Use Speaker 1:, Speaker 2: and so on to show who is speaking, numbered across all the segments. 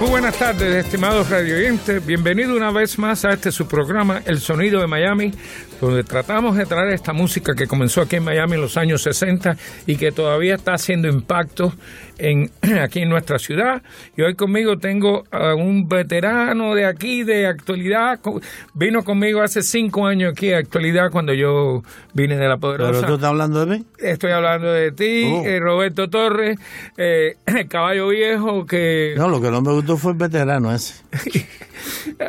Speaker 1: Muy buenas tardes, estimados radioyentes. Bienvenido una vez más a este su programa, El Sonido de Miami, donde tratamos de traer esta música que comenzó aquí en Miami en los años 60 y que todavía está haciendo impacto en, aquí en nuestra ciudad. Y hoy conmigo tengo a un veterano de aquí, de actualidad. Vino conmigo hace cinco años aquí, de actualidad, cuando yo vine de la Poderosa.
Speaker 2: ¿Pero tú estás hablando de mí?
Speaker 1: Estoy hablando de ti,
Speaker 2: Oh.
Speaker 1: eh, Roberto Torres, eh, caballo viejo que...
Speaker 2: No, lo que no me gustó fue el veterano ese.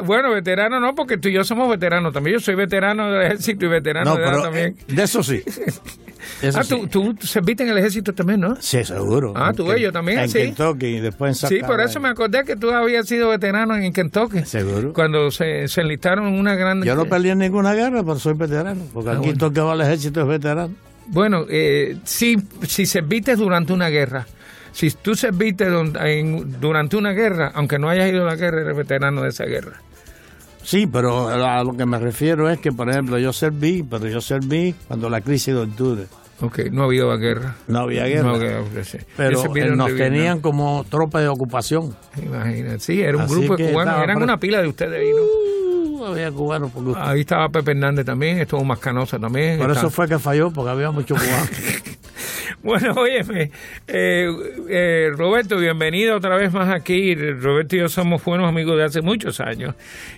Speaker 1: Bueno, veterano no, porque tú y yo somos veteranos también. Yo soy veterano del ejército y veterano
Speaker 2: No,
Speaker 1: de
Speaker 2: pero
Speaker 1: también.
Speaker 2: eh, de eso sí. Eso
Speaker 1: ah,
Speaker 2: sí.
Speaker 1: tú, tú serviste en el ejército también, ¿no?
Speaker 2: Sí, seguro.
Speaker 1: Ah, tú yo también,
Speaker 2: En
Speaker 1: sí.
Speaker 2: Kentucky y después en
Speaker 1: Sí,
Speaker 2: South
Speaker 1: por eso me acordé que tú habías sido veterano en Kentucky.
Speaker 2: Seguro.
Speaker 1: Cuando se, se enlistaron en una gran...
Speaker 2: Yo no peleé en ninguna guerra, pero soy veterano. Porque
Speaker 1: Ah,
Speaker 2: aquí
Speaker 1: bueno.
Speaker 2: todo el que va al ejército es veterano.
Speaker 1: Bueno, eh, sí, si serviste durante una guerra, si tú serviste durante una guerra, aunque no hayas ido a la guerra, eres veterano de esa guerra.
Speaker 2: Sí, pero a lo que me refiero es que, por ejemplo, yo serví, pero yo serví cuando la crisis de octubre.
Speaker 1: Ok, no ha habido guerra.
Speaker 2: No había guerra.
Speaker 1: No, que- sí. Yo
Speaker 2: pero eh, nos tenían como tropa de ocupación.
Speaker 1: Imagínate, sí, era un
Speaker 2: Así
Speaker 1: grupo de cubanos, eran una pila de ustedes ahí, ¿no?
Speaker 2: Uh, había cubanos. Porque
Speaker 1: Ahí estaba Pepe Hernández también, estuvo Mascanosa también.
Speaker 2: por
Speaker 1: estaba-
Speaker 2: eso fue que falló, porque había muchos cubanos.
Speaker 1: Bueno, óyeme, eh, eh, Roberto, bienvenido otra vez más aquí. Roberto y yo somos buenos amigos de hace muchos años.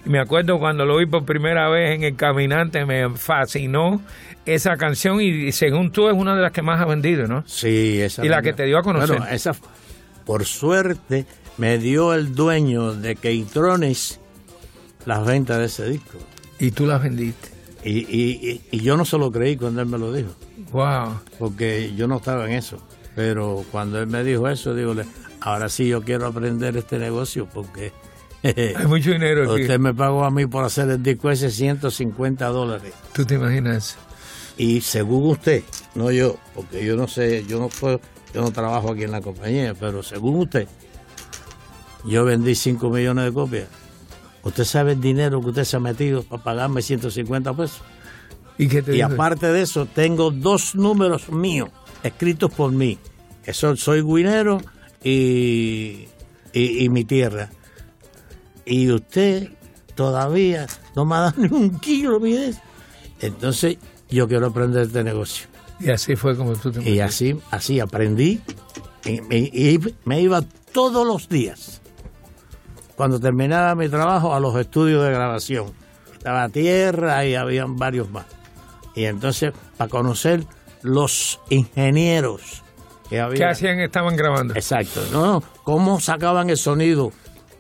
Speaker 1: Y me acuerdo cuando lo vi por primera vez en El Caminante, me fascinó esa canción y, según tú es una de las que más ha vendido, ¿no?
Speaker 2: Sí, esa
Speaker 1: Y la que te dio a conocer.
Speaker 2: Bueno, esa, por suerte, me dio el dueño de Keitrones las ventas de ese disco.
Speaker 1: Y tú las vendiste.
Speaker 2: Y, y, y, yo no se lo creí cuando él me lo dijo,
Speaker 1: Wow.
Speaker 2: porque yo no estaba en eso. Pero cuando él me dijo eso, digo, ahora sí yo quiero aprender este negocio porque
Speaker 1: Hay mucho dinero aquí.
Speaker 2: usted me pagó a mí por hacer el disco ese 150 dólares.
Speaker 1: ¿Tú te imaginas?
Speaker 2: Y según usted, no yo, porque yo no sé, yo no puedo, yo no trabajo aquí en la compañía, pero según usted, yo vendí 5 millones de copias. Usted sabe el dinero que usted se ha metido para pagarme 150 pesos.
Speaker 1: ¿Y qué te
Speaker 2: Y
Speaker 1: dijo?
Speaker 2: aparte de eso, tengo dos números míos, escritos por mí, que son Soy Guinero y, y, y Mi Tierra. Y usted todavía no me ha dado ni un kilo, mire. Entonces, yo quiero aprender este negocio.
Speaker 1: Y así fue como tú te
Speaker 2: Y así, así aprendí. Y me iba todos los días, cuando terminaba mi trabajo, a los estudios de grabación. Estaba Tierra y habían varios más. Y entonces, para conocer los ingenieros que había.
Speaker 1: ¿Qué hacían? Estaban grabando.
Speaker 2: Exacto, ¿no? ¿Cómo sacaban el sonido?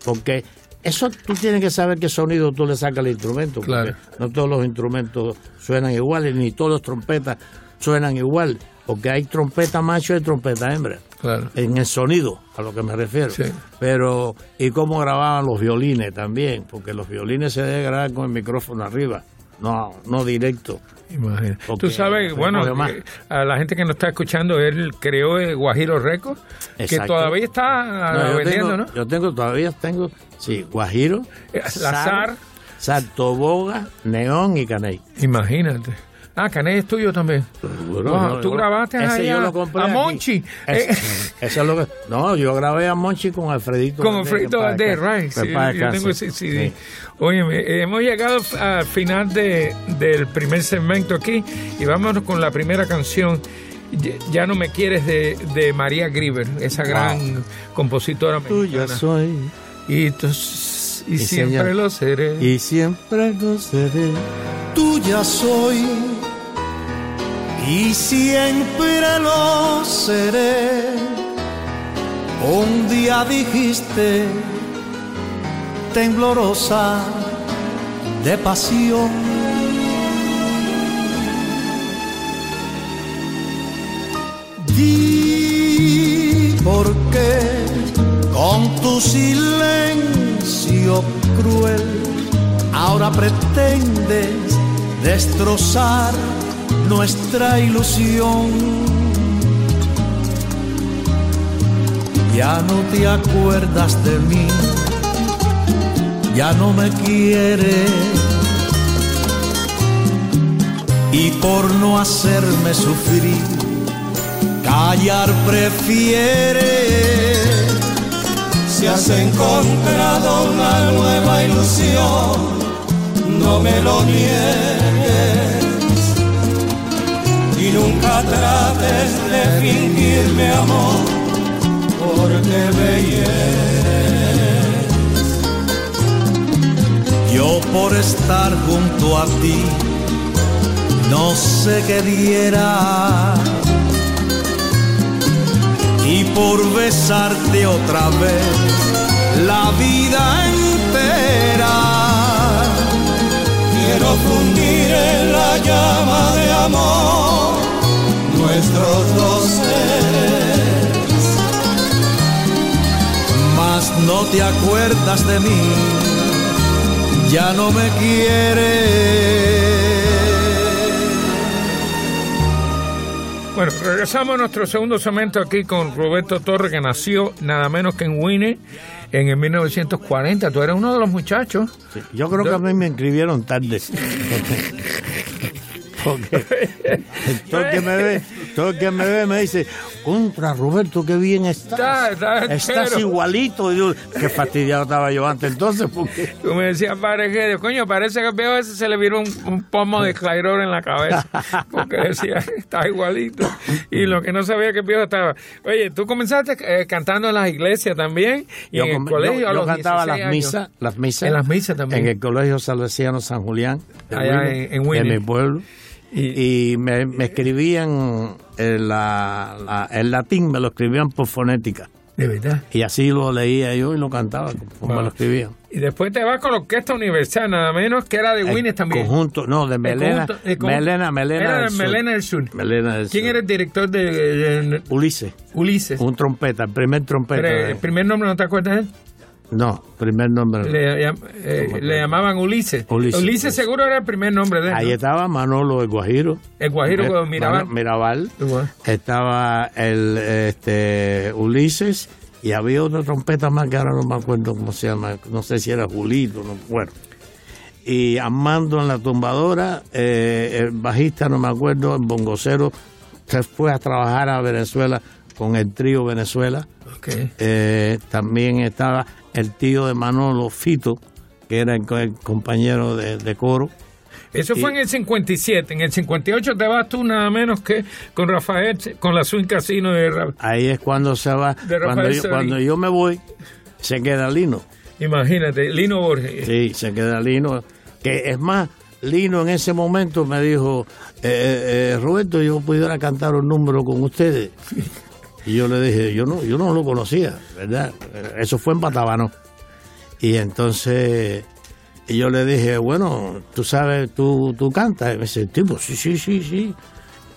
Speaker 2: Porque eso tú tienes que saber qué sonido tú le sacas al instrumento.
Speaker 1: Claro.
Speaker 2: No todos los instrumentos suenan iguales, ni todas las trompetas suenan igual. Porque hay trompeta macho y trompeta hembra.
Speaker 1: Claro.
Speaker 2: En el sonido, a lo que me refiero.
Speaker 1: Sí.
Speaker 2: Pero, ¿y cómo grababan los violines también? Porque los violines se deben grabar con el micrófono arriba, no, no directo.
Speaker 1: Imagina. Tú sabes, bueno, eh, a la gente que nos está escuchando, él creó el Guajiro Records, que todavía está
Speaker 2: No,
Speaker 1: ah,
Speaker 2: yo
Speaker 1: vendiendo,
Speaker 2: tengo,
Speaker 1: ¿no?
Speaker 2: yo tengo, todavía tengo, sí, Guajiro,
Speaker 1: Eh, la Zar.
Speaker 2: Sartoboga, Neón y Caney.
Speaker 1: Imagínate. Ah, Canet es tuyo también. Wow, tú
Speaker 2: yo-
Speaker 1: grabaste
Speaker 2: ese
Speaker 1: allá
Speaker 2: yo lo compré
Speaker 1: a. Monchi.
Speaker 2: Ese-
Speaker 1: Eh,
Speaker 2: eso es lo que, no, yo grabé a Monchi con Alfredito.
Speaker 1: Con
Speaker 2: Valdés,
Speaker 1: de
Speaker 2: descanse.
Speaker 1: Right. Sí, yo tengo
Speaker 2: descanse.
Speaker 1: ese CD.
Speaker 2: Sí.
Speaker 1: Óyeme, hemos llegado al final de, del primer segmento aquí y vámonos con la primera canción. Ya- no me quieres de, de María Grieber, esa gran compositora
Speaker 2: Tuya
Speaker 1: mexicana.
Speaker 2: soy
Speaker 1: Y, y
Speaker 2: Y
Speaker 1: siempre
Speaker 2: señor.
Speaker 1: lo seré.
Speaker 2: y siempre lo seré.
Speaker 3: Tuya soy y siempre lo seré. Un día dijiste, temblorosa de pasión, ti, porque con tu silencio cruel ahora pretendes destrozar nuestra ilusión. Ya no te acuerdas de mí, ya no me quieres. Y por no hacerme sufrir, callar prefieres. Si has encontrado una nueva ilusión, no me lo niegues y nunca trates de fingirme amor porque me. Yo por estar junto a ti no sé qué diera y por besarte otra vez la vida entera quiero fundir en la llama de amor nuestros dos. Mas no te acuerdas de mí, ya no me quieres.
Speaker 1: Bueno, regresamos a nuestro segundo segmento aquí con Roberto Torres, que nació nada menos que en Winnie en el 1940. Tú eres uno de los muchachos.
Speaker 2: Sí, yo creo que a mí me inscribieron tarde. Porque todo el que me ve, todo el que me ve me dice, contra Roberto, qué bien estás.
Speaker 1: Está- está
Speaker 2: estás igualito. Y yo, qué fastidiado estaba yo antes entonces, porque
Speaker 1: Tú me decías, padre, coño, parece que viejo ese se le vieron un, un pomo de Clairol en la cabeza. Porque decía, está igualito. Y lo que no sabía que viejo estaba. Oye, tú comenzaste eh, cantando en las iglesias también. Y
Speaker 2: yo,
Speaker 1: en el colegio
Speaker 2: yo-
Speaker 1: a
Speaker 2: yo
Speaker 1: los
Speaker 2: cantaba
Speaker 1: 16
Speaker 2: las misas, las misas.
Speaker 1: En las misas también.
Speaker 2: En el colegio salesiano San Julián. de
Speaker 1: Allá en- en Winnie.
Speaker 2: mi pueblo.
Speaker 1: Y-
Speaker 2: Y, me, me escribían el, la- la- el latín, me lo escribían por fonética.
Speaker 1: De verdad.
Speaker 2: Y así lo leía yo y lo cantaba como me lo escribían.
Speaker 1: Y después te vas con la Orquesta Universal, nada menos que era de
Speaker 2: El
Speaker 1: Winnie también.
Speaker 2: Conjunto, no, de
Speaker 1: El
Speaker 2: Melena.
Speaker 1: conjunto- conjunto-
Speaker 2: Melena, Melena.
Speaker 1: Era
Speaker 2: del
Speaker 1: de
Speaker 2: Sur.
Speaker 1: Melena del Sur.
Speaker 2: Melena del
Speaker 1: ¿Quién
Speaker 2: Sur.
Speaker 1: era el director de, de- de-
Speaker 2: Ulises,
Speaker 1: Ulises?
Speaker 2: un trompeta, el primer trompeta.
Speaker 1: Pero el primer nombre no te acuerdas de él?
Speaker 2: No, primer nombre.
Speaker 1: Le, eh, le llamaban Ulises.
Speaker 2: Ulises, Ulises.
Speaker 1: seguro era el primer nombre de él.
Speaker 2: Ahí
Speaker 1: ¿no?
Speaker 2: estaba Manolo el Guajiro.
Speaker 1: El Guajiro
Speaker 2: Eh,
Speaker 1: con Mirabal.
Speaker 2: Mano- Mirabal.
Speaker 1: Igual.
Speaker 2: Estaba el este, Ulises y había otra trompeta más que ahora no me acuerdo cómo se llama. No sé si era Julito, no bueno. Y Armando en la tumbadora, eh, el bajista, no me acuerdo, el bongocero, se fue a trabajar a Venezuela con el trío Venezuela. Eh, también estaba el tío de Manolo, Fito, que era el, co- el compañero de, de coro.
Speaker 1: Eso fue en el 57. En el 58 te vas tú nada menos que con Rafael, con la Swing Casino de Ra-
Speaker 2: Ahí es cuando se va,
Speaker 1: Rafael
Speaker 2: cuando yo, cuando yo me voy, se queda Lino.
Speaker 1: Imagínate, Lino Borges.
Speaker 2: Sí, se queda Lino. Que es más, Lino en ese momento me dijo, eh, eh, Roberto, yo pudiera cantar un número con ustedes. Y yo le dije, yo no, yo no lo conocía, ¿verdad? Eh, Eso fue en Batabano. Y entonces y yo le dije, bueno, tú sabes, tú, tú cantas. Y me dice, tipo, sí, sí, sí, sí.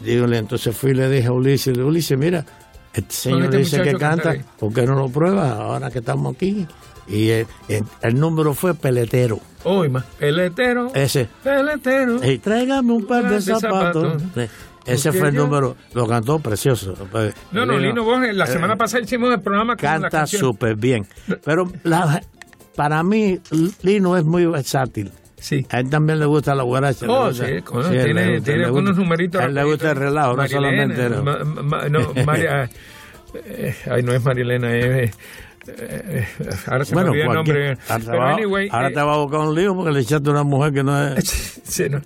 Speaker 2: Dígole, entonces fui y le dije a Ulises, Ulises, mira, este señor
Speaker 1: este
Speaker 2: dice que canta. ¿por qué no lo pruebas ahora que estamos aquí? Y el, el- el número fue Peletero.
Speaker 1: Hoy más. Peletero.
Speaker 2: Ese.
Speaker 1: Peletero.
Speaker 2: Y tráigame un par de
Speaker 1: De
Speaker 2: zapatos.
Speaker 1: zapatos.
Speaker 2: Ese fue el número, lo cantó precioso. Pues,
Speaker 1: No, no, Lino Borges. La semana pasada hicimos el programa con
Speaker 2: Eh, canta súper bien. Pero la- para mí, Lino es muy versátil.
Speaker 1: Sí.
Speaker 2: A él también le gusta la guaracha.
Speaker 1: Oh,
Speaker 2: gusta-
Speaker 1: sí, coño,
Speaker 2: sí, le
Speaker 1: tiene,
Speaker 2: gusta-
Speaker 1: tiene
Speaker 2: le gusta-
Speaker 1: unos numeritos.
Speaker 2: A él le gusta el relajo, no solamente. ¿no?
Speaker 1: ma- ma- no, María. eh, ay, no es Marilena, es. eh, eh, ahora se
Speaker 2: Bueno,
Speaker 1: me el nombre.
Speaker 2: ahora, te
Speaker 1: Pero
Speaker 2: va,
Speaker 1: anyway,
Speaker 2: ahora
Speaker 1: eh,
Speaker 2: te va a buscar un lío porque le echaste a una mujer que no es.
Speaker 1: Sí, no.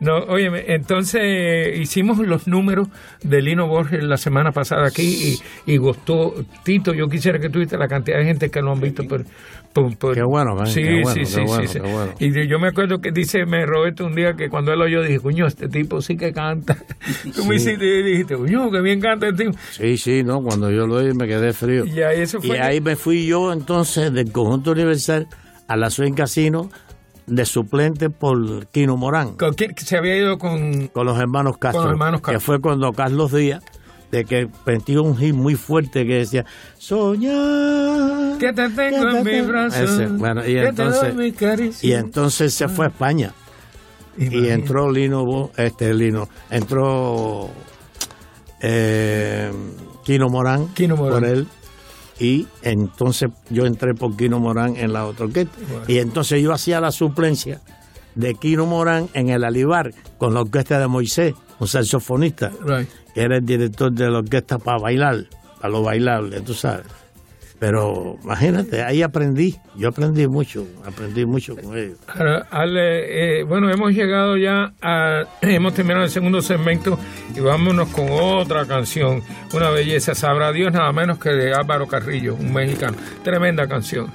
Speaker 1: No, óyeme, entonces hicimos los números de Lino Borges la semana pasada aquí y, y gustó. Tito, yo quisiera que tuviste la cantidad de gente que lo han visto por... por- por-
Speaker 2: Qué bueno, man,
Speaker 1: sí,
Speaker 2: qué bueno,
Speaker 1: sí,
Speaker 2: qué
Speaker 1: sí,
Speaker 2: bueno,
Speaker 1: sí,
Speaker 2: qué
Speaker 1: sí.
Speaker 2: bueno.
Speaker 1: Y yo me acuerdo que dice me Roberto un día que cuando él oyó dije, coño, este tipo sí que canta. Tú me hiciste y dijiste, coño, que bien canta este tipo.
Speaker 2: Sí, sí, no, cuando yo lo oí me quedé frío.
Speaker 1: Y ahí eso
Speaker 2: Y
Speaker 1: fue...
Speaker 2: ahí me fui yo entonces del conjunto universal a la Swing Casino de suplente por Quino Morán.
Speaker 1: ¿Con quién se había ido con...
Speaker 2: con los hermanos Castro,
Speaker 1: Con los hermanos
Speaker 2: que fue cuando Carlos Díaz de que metió un hit muy fuerte que decía soñar
Speaker 1: Que te tengo en mi brazo.
Speaker 2: Ese, bueno, y
Speaker 1: que te
Speaker 2: entonces,
Speaker 1: doy
Speaker 2: y entonces se fue a España y entró Lino este Lino entró eh, Kino Morán,
Speaker 1: Kino Morán.
Speaker 2: por él y entonces yo entré por Kino Morán en la otra orquesta
Speaker 1: Bueno.
Speaker 2: y entonces yo hacía la suplencia de Kino Morán en el Alibar con la orquesta de Moisés un saxofonista
Speaker 1: Right.
Speaker 2: que era el director de la orquesta para bailar para lo bailable tú sabes pero imagínate ahí aprendí yo aprendí mucho aprendí mucho con ellos
Speaker 1: Ale, eh, bueno, hemos llegado ya a. Hemos terminado el segundo segmento y vámonos con otra canción. Una belleza. Sabrá Dios nada menos que de Álvaro Carrillo, un mexicano. Tremenda canción.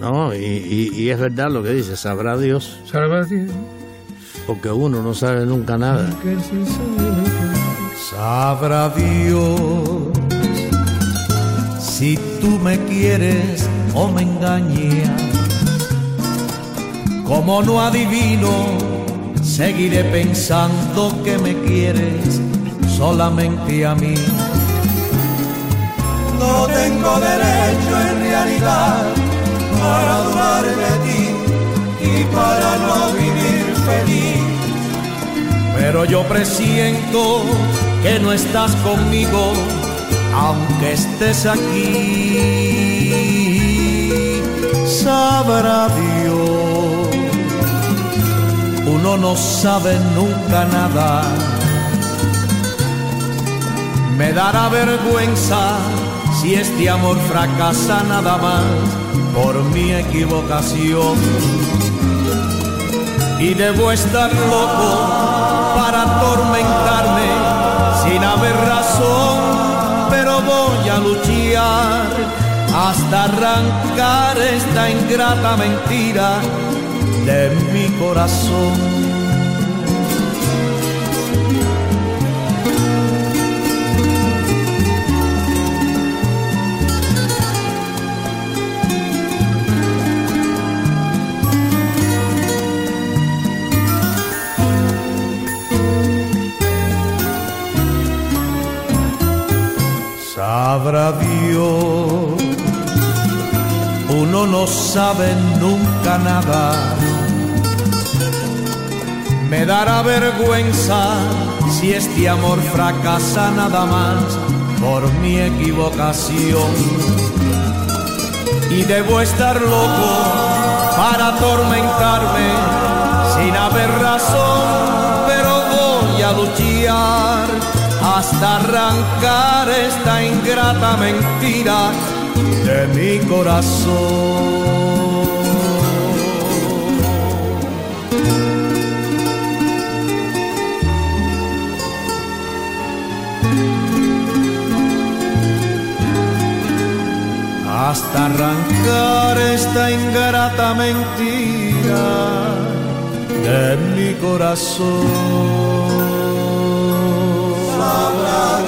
Speaker 2: No, y, y- y es verdad lo que dice, sabrá Dios,
Speaker 1: Sabrá Dios
Speaker 2: porque uno no sabe nunca nada.
Speaker 3: Sabrá Dios si tú me quieres o me engañas. Como no adivino, seguiré pensando que me quieres solamente a mí. No tengo derecho en realidad para dudar de ti y para no vivir feliz. Pero yo presiento que no estás conmigo, aunque estés aquí. Sabrá Dios, uno no sabe nunca nada. Me dará vergüenza si este amor fracasa nada más por mi equivocación y debo estar loco para atormentarme sin haber razón, voy a luchar hasta arrancar esta ingrata mentira de mi corazón. Uno no sabe nunca nada. Me dará vergüenza si este amor fracasa nada más por mi equivocación. Y debo estar loco para atormentarme sin haber razón, pero voy a luchar hasta arrancar esta ingrata mentira de mi corazón. hasta arrancar esta ingrata mentira de mi corazón.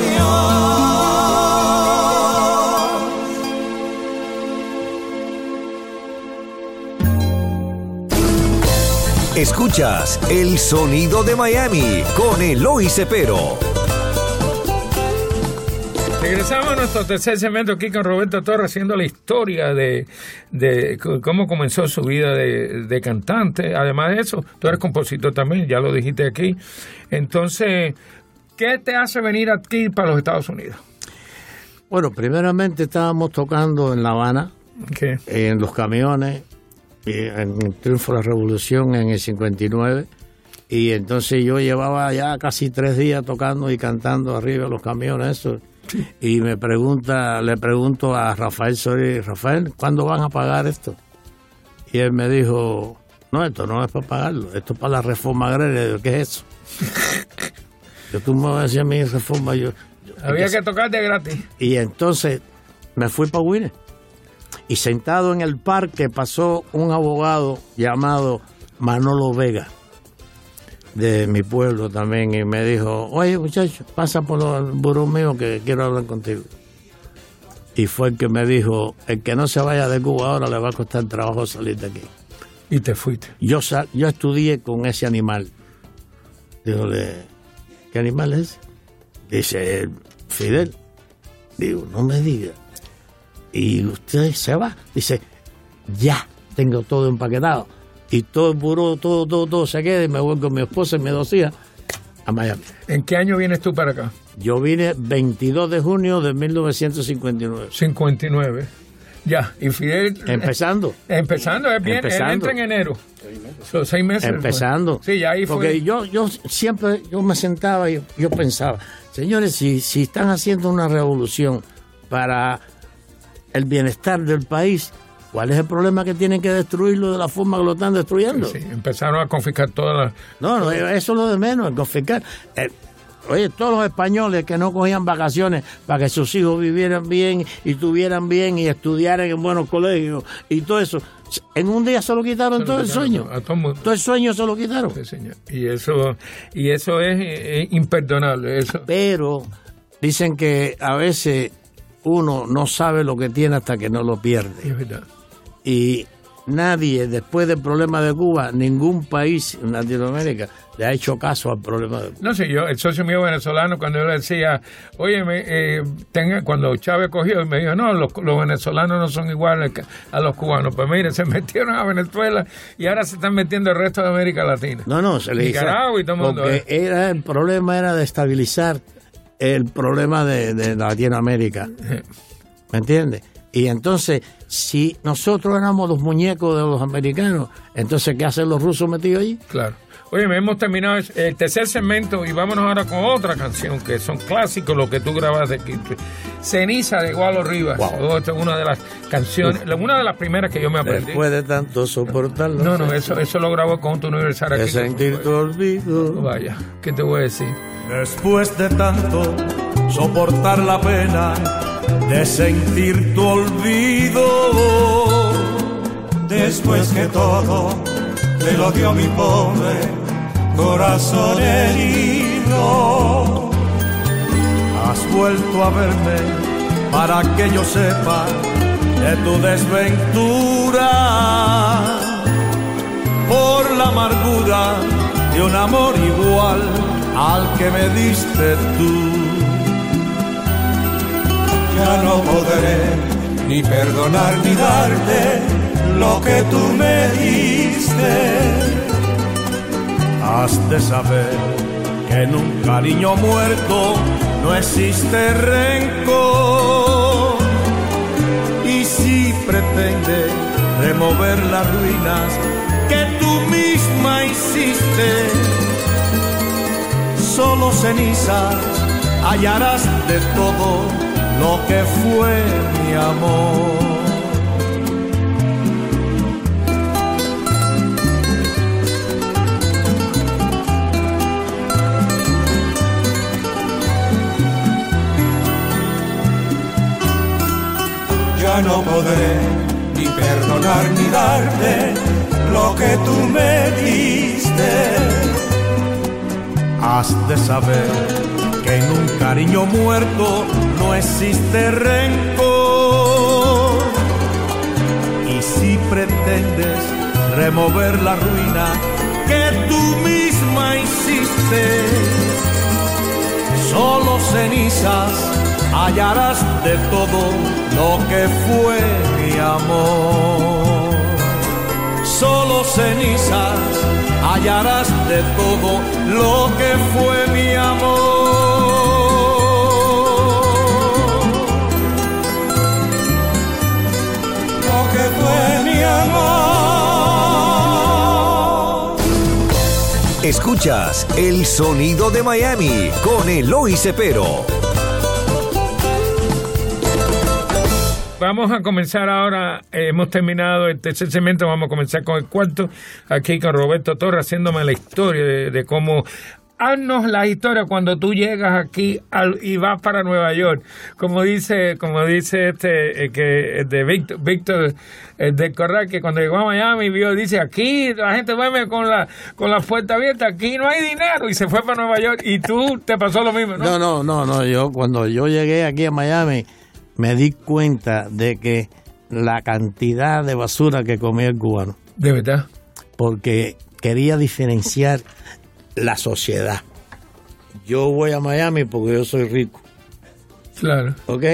Speaker 3: Dios.
Speaker 4: Escuchas El Sonido de Miami con Eloy Cepero.
Speaker 1: Regresamos a nuestro tercer segmento aquí con Roberto Torres haciendo la historia de, cómo comenzó su vida de, de cantante. Además de eso, tú eres compositor también, ya lo dijiste aquí. Entonces, ¿qué te hace venir aquí para los Estados Unidos?
Speaker 2: Bueno, primeramente estábamos tocando en La Habana, en los camiones, en el Triunfo de la Revolución en el 59. Y entonces yo llevaba ya casi tres días tocando y cantando arriba de los camiones, eso. Y me pregunta, le pregunto a Rafael Sori, Rafael, ¿cuándo van a pagar esto? Y él me dijo, no, esto no es para pagarlo, esto es para la reforma agraria. ¿Qué es eso? yo tú me vas a decir a mí reforma, yo... yo-
Speaker 1: Había que tocar de gratis.
Speaker 2: y entonces me fui para Winner. Y sentado en el parque pasó un abogado llamado Manolo Vega, de mi pueblo también, y me dijo, oye muchacho, pasa por el buró mío que quiero hablar contigo. Y fue el que me dijo, el que no se vaya de Cuba ahora le va a costar trabajo salir de aquí.
Speaker 1: Y te fuiste.
Speaker 2: Yo, yo estudié con ese animal. Dígole, ¿qué animal es? Dice, el Fidel, digo, no me diga. Y usted se va. Dice, ya, tengo todo empaquetado. Y todo el buró, todo, todo, todo se queda y me voy con mi esposa y mis dos hijas a Miami.
Speaker 1: ¿En qué año vienes tú para acá?
Speaker 2: Yo vine 22 de junio de 1959.
Speaker 1: 59. Ya, y Fidel...
Speaker 2: Empezando.
Speaker 1: Empezando, es bien,
Speaker 2: Empezando.
Speaker 1: él entra en enero. Son seis meses.
Speaker 2: Empezando.
Speaker 1: Sí, ya ahí fue.
Speaker 2: Porque yo, yo siempre, yo me sentaba y yo, pensaba, señores, si, si están haciendo una revolución para el bienestar del país, ¿cuál es el problema que tienen que destruirlo de la forma que lo están destruyendo?
Speaker 1: Sí, empezaron a confiscar todas las...
Speaker 2: No, no, eso es lo de menos, confiscar. Eh, oye, todos los españoles que no cogían vacaciones para que sus hijos vivieran bien y tuvieran bien y estudiaran en buenos colegios y todo eso, en un día se lo quitaron
Speaker 1: Se lo
Speaker 2: todo el sueño.
Speaker 1: a todo el mundo.
Speaker 2: Todo el sueño se lo quitaron.
Speaker 1: Sí, señor. Y eso, y eso es imperdonable. Eso.
Speaker 2: Pero dicen que a veces uno no sabe lo que tiene hasta que no lo pierde.
Speaker 1: es verdad.
Speaker 2: Y nadie, después del problema de Cuba, ningún país en Latinoamérica le ha hecho caso al problema de.
Speaker 1: No sé, yo, el socio mío venezolano, cuando yo le decía, oye, eh, tenga, cuando Chávez cogió, me dijo, no, los, los venezolanos no son iguales a los cubanos. Pues mire, se metieron a Venezuela y ahora se están metiendo el resto de América Latina.
Speaker 2: No, no, se le.
Speaker 1: Nicaragua y todo el mundo, ¿eh?
Speaker 2: era, el problema era de estabilizar el problema de, de Latinoamérica. ¿Me entiendes? Y entonces, si nosotros éramos los muñecos de los americanos, entonces, ¿qué hacen los rusos metidos allí?
Speaker 1: Claro. Oye, hemos terminado el tercer segmento y vámonos ahora con otra canción que son clásicos, lo que tú grabaste aquí. Ceniza de Gualo Rivas. Oh, esta es una de las canciones, una de las primeras que yo me aprendí.
Speaker 2: Después de tanto soportarlo.
Speaker 1: No, no, eso, eso lo grabó con tu universal
Speaker 2: De
Speaker 1: aquí.
Speaker 2: sentir tu olvido.
Speaker 1: Vaya, ¿qué te voy a decir?
Speaker 3: Después de tanto soportar la pena de sentir tu olvido, después que todo te lo dio mi pobre corazón herido, has vuelto a verme para que yo sepa de tu desventura por la amargura de un amor igual al que me diste tú. Ya no podré ni perdonar ni darte lo que tú me diste. Has de saber que en un cariño muerto no existe rencor. Y si pretende remover las ruinas que tú misma hiciste, solo cenizas hallarás de todo lo que fue mi amor. No podré ni perdonar ni darte lo que tú me diste. Has de saber que en un cariño muerto no existe rencor. Y si pretendes remover la ruina que tú misma hiciste, solo cenizas hallarás de todo lo que fue mi amor. Solo cenizas hallarás de todo lo que fue mi amor. Lo que fue mi amor.
Speaker 4: Escuchas El Sonido de Miami con Eloy Cepero.
Speaker 1: Vamos a comenzar ahora, eh, hemos terminado el tercer segmento, vamos a comenzar con el cuarto, aquí con Roberto Torres haciéndome la historia de, de cómo... Haznos la historia cuando tú llegas aquí al- y vas para Nueva York, como dice, como dice este eh, que eh, de Víctor, Víctor eh, del Corral que cuando llegó a Miami vio dice aquí la gente duerme con la con la puerta abierta, aquí no hay dinero y se fue para Nueva York. Y tú te pasó lo mismo, ¿no?
Speaker 2: No, no, no, no. Yo cuando yo llegué aquí a Miami me di cuenta de que la cantidad de basura que comía el cubano,
Speaker 1: De verdad.
Speaker 2: porque quería diferenciar la sociedad. Yo voy a Miami porque yo soy rico
Speaker 1: Claro.
Speaker 2: ¿ok?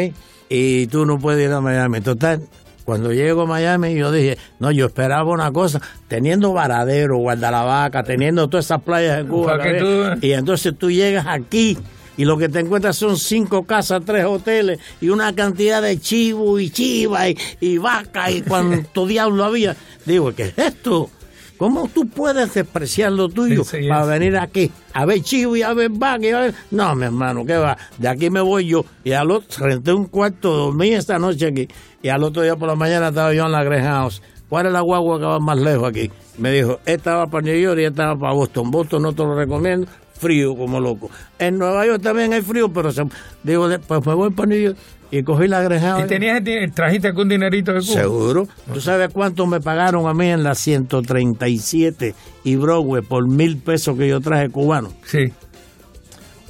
Speaker 2: Y tú no puedes ir a Miami. Total, cuando llego a Miami, yo dije, no, yo esperaba una cosa, teniendo Varadero, Guardalavaca, teniendo todas esas playas en Cuba.
Speaker 1: Que tú-
Speaker 2: Y entonces tú llegas aquí y lo que te encuentras son cinco casas, tres hoteles y una cantidad de chivo y chiva y, y vaca y cuánto diablo había. Digo, ¿qué es esto? ¿Cómo tú puedes despreciar lo tuyo
Speaker 1: Sí, sí,
Speaker 2: para venir aquí a ver chivo y a ver vaca? y a ver- No, mi hermano, ¿qué va? De aquí me voy yo. Y al otro, renté un cuarto, dormí esta noche aquí. Y al otro día por la mañana estaba yo en la Green House. ¿Cuál es la guagua que va más lejos aquí? Me dijo, esta va para New York y esta va para Boston. Boston no te lo recomiendo, frío como loco. En Nueva York también hay frío, pero se- digo, pues me voy para New York. Y cogí la House.
Speaker 1: ¿Y tenías, trajiste algún dinerito de Cuba?
Speaker 2: Seguro. ¿Tú sabes cuánto me pagaron a mí en la 137 y Broadway por mil pesos que yo traje cubano?
Speaker 1: Sí.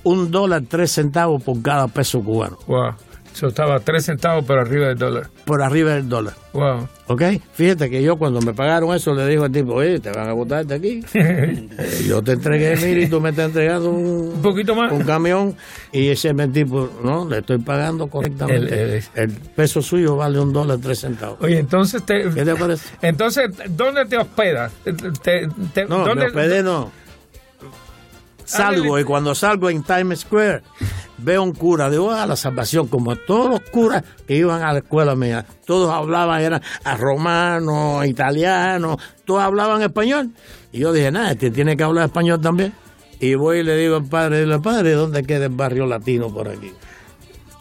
Speaker 2: Un dólar tres centavos por cada peso cubano.
Speaker 1: Wow. Eso estaba tres centavos por arriba del dólar.
Speaker 2: Por arriba del dólar.
Speaker 1: Wow.
Speaker 2: ¿Ok? Fíjate que yo cuando me pagaron eso le digo al tipo, oye, te van a botar de aquí. Eh, yo te entregué mil y tú me estás entregando un,
Speaker 1: Un poquito más.
Speaker 2: un camión y ese me tipo, no, le estoy pagando correctamente.
Speaker 1: El-
Speaker 2: El,
Speaker 1: el-
Speaker 2: peso suyo vale un dólar tres centavos.
Speaker 1: Oye, entonces te,
Speaker 2: ¿Qué te parece?
Speaker 1: entonces ¿dónde te hospedas? Te- te- te-
Speaker 2: No,
Speaker 1: ¿dónde-
Speaker 2: me hospedé no. Salgo y cuando salgo en Times Square veo un cura, digo, a la salvación, como todos los curas que iban a la escuela mía, todos hablaban, eran a romano, italiano, todos hablaban español. Y yo dije, nada, este tiene que hablar español también. Y voy y le digo al padre, digo, padre, ¿dónde queda el barrio latino por aquí?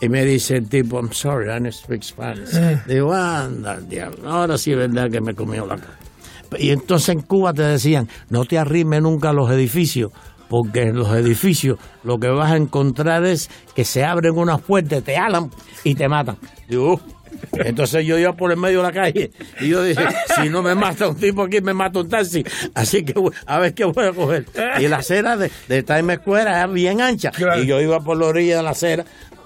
Speaker 2: Y me dice el tipo, I'm sorry, I don't speak Spanish. Digo, anda, diablo, ahora sí es verdad que me comió la cara. Y entonces en Cuba te decían, no te arrimes nunca a los edificios, porque en los edificios lo que vas a encontrar es que se abren unas puertas, te alan y te matan. Digo, "Uh". entonces yo iba por el medio de la calle y yo dije, si no me mata un tipo aquí, me mata un taxi. Así que a ver qué voy a coger. Y la acera de, de Times Square era bien ancha.
Speaker 1: Claro.
Speaker 2: Y yo iba por la orilla de la acera.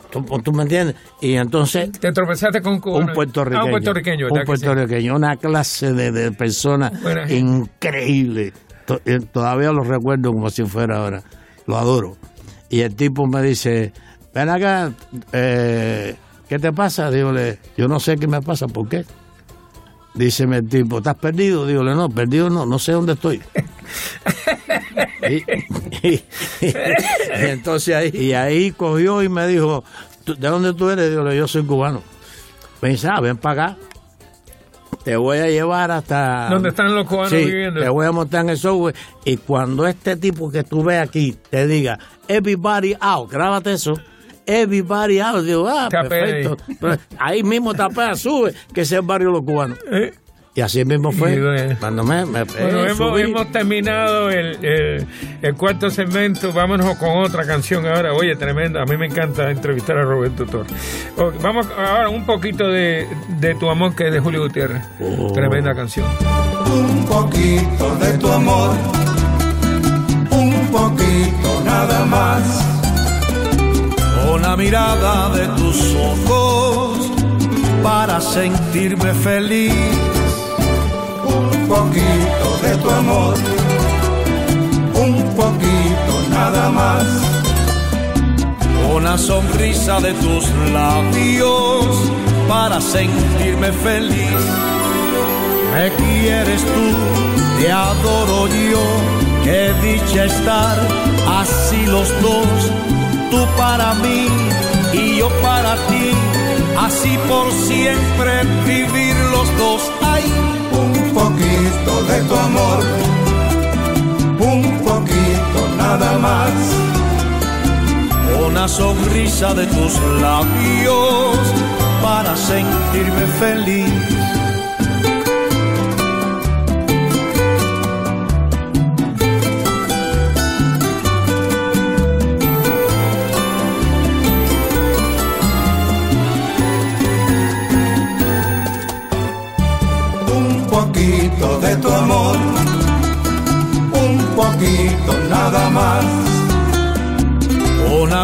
Speaker 2: ¿Tú, tú me entiendes? Y entonces
Speaker 1: Te tropezaste con un cubano.
Speaker 2: un puertorriqueño.
Speaker 1: Ah, un puertorriqueño.
Speaker 2: Un puertorriqueño, una clase de, de persona increíble. To- eh, Todavía lo recuerdo como si fuera ahora. Lo adoro. Y el tipo me dice, ven acá, eh, ¿qué te pasa? Dígole, yo no sé qué me pasa, ¿por qué? Díceme el tipo, ¿estás perdido? Dígole, no, perdido no, no sé dónde estoy. y, y- y entonces ahí, y ahí cogió y me dijo, "¿Tú- ¿de dónde tú eres? Dígole, yo soy cubano. Me dice, ah, ven para acá. Te voy a llevar hasta...
Speaker 1: ¿Dónde están los cubanos
Speaker 2: Sí,
Speaker 1: viviendo?
Speaker 2: te voy a montar en el software. Y cuando este tipo que tú ves aquí te diga, everybody out, grábate eso. Everybody out. Digo, ah, perfecto. Pero ahí mismo tapea, sube, que ese es el barrio de los cubanos.
Speaker 1: Eh,
Speaker 2: Y así mismo fue.
Speaker 1: Y bueno.
Speaker 2: Cuando me, me
Speaker 1: Bueno,
Speaker 2: eh,
Speaker 1: hemos, terminado el, el- el cuarto segmento. Vámonos con otra canción ahora. Oye, tremenda. A mí me encanta entrevistar a Roberto Torres. Vamos ahora un poquito de, de tu amor, que es de Julio Gutiérrez.
Speaker 2: Oh.
Speaker 1: Tremenda canción.
Speaker 3: un poquito de tu amor, un poquito nada más. Con la mirada de tus ojos para sentirme feliz. Un poquito de tu amor, un poquito nada más. La sonrisa de tus labios para sentirme feliz. Me quieres tú, te adoro yo, qué dicha estar así los dos, tú para mí y yo para ti, así por siempre vivir los dos. Un poquito de tu amor, un poquito nada más. Una sonrisa de tus labios para sentirme feliz.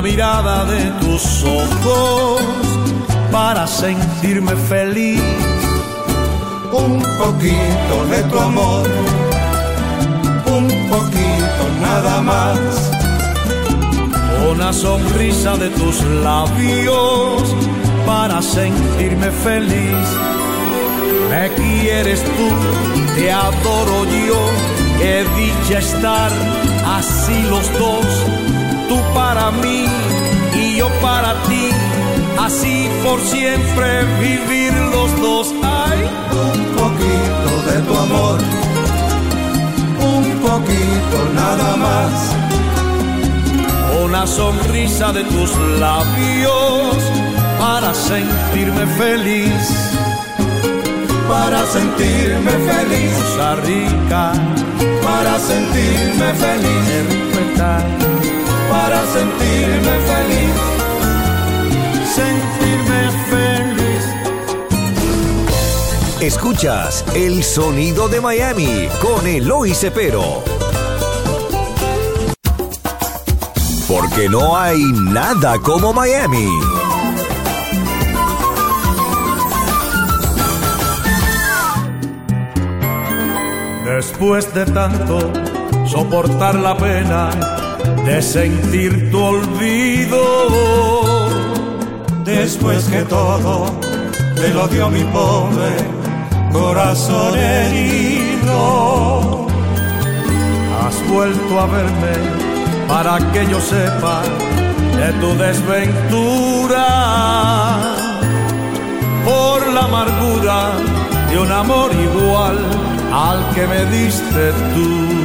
Speaker 3: Mirada de tus ojos para sentirme feliz. Un poquito de tu amor, un poquito nada más. una sonrisa de tus labios para sentirme feliz. Me quieres tú, te adoro yo, qué dicha estar así los dos, tú para mí y yo para ti, así por siempre vivir los dos. Ay,
Speaker 5: un poquito de tu amor, un poquito nada más
Speaker 3: una sonrisa de tus labios para sentirme feliz.
Speaker 5: Para sentirme feliz.
Speaker 3: Cosa rica.
Speaker 5: Para sentirme feliz. Para sentirme feliz.
Speaker 3: Sentirme feliz.
Speaker 4: Escuchas el sonido de Miami con Eloy Cepero. Porque no hay nada como Miami.
Speaker 3: Después de tanto soportar la pena de sentir tu olvido,
Speaker 5: después que todo te lo dio mi pobre corazón herido,
Speaker 3: has vuelto a verme para que yo sepa de tu desventura por la amargura de un amor igual al que me diste tú.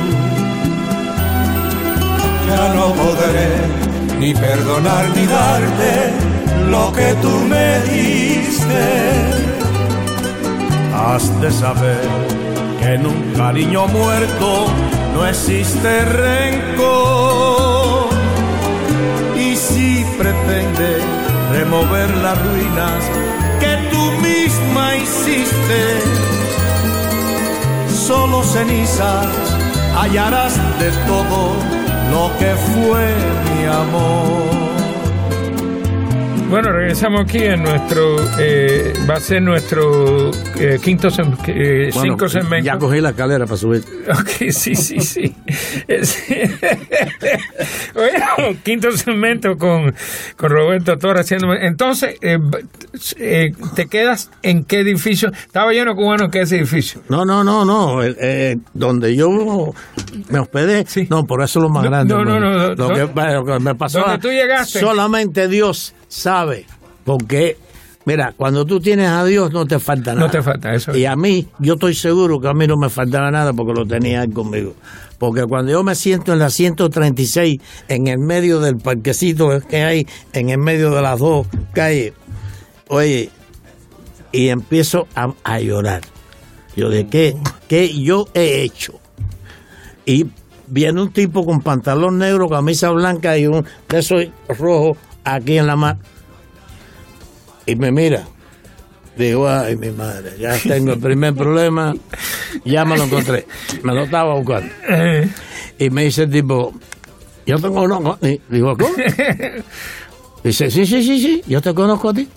Speaker 5: Ya no podré ni perdonar ni darte lo que tú me diste.
Speaker 3: Has de saber que en un cariño muerto no existe rencor. Y si pretende remover las ruinas que tú misma hiciste, solo cenizas hallarás de todo lo que fue mi amor.
Speaker 1: Bueno, regresamos aquí en nuestro, eh, va a ser nuestro eh, quinto sem, eh, cinco segmentos.
Speaker 2: Ya cogí la escalera para subir.
Speaker 1: Ok, sí, sí, sí. bueno, quinto segmento con, con Roberto Torres haciendo. Entonces, eh, ¿te quedas en qué edificio? Estaba lleno cubano que ese edificio.
Speaker 2: No, no, no, no. Eh, donde yo me hospedé.
Speaker 1: Sí.
Speaker 2: No, por eso es lo más grande.
Speaker 1: no, no, no,
Speaker 2: Lo,
Speaker 1: no.
Speaker 2: que, lo que me pasó.
Speaker 1: Donde tú llegaste.
Speaker 2: Solamente Dios sabe. Porque, mira, cuando tú tienes a Dios no te falta nada.
Speaker 1: No te falta eso.
Speaker 2: Y a mí, yo estoy seguro que a mí no me faltaba nada porque lo tenía él conmigo. Porque cuando yo me siento en la 136, en el medio del parquecito que hay, en el medio de las dos calles, oye, y empiezo a, a llorar. Yo de qué, qué yo he hecho. Y viene un tipo con pantalón negro, camisa blanca y un de esos rojo aquí en la mano. Y me mira. Digo, ay, mi madre, ya tengo el primer problema, ya me lo encontré. Me lo estaba buscando. Y me dice el tipo, yo te conozco. Digo, ¿cómo? Dice, sí, sí, sí, sí, yo te conozco a ti.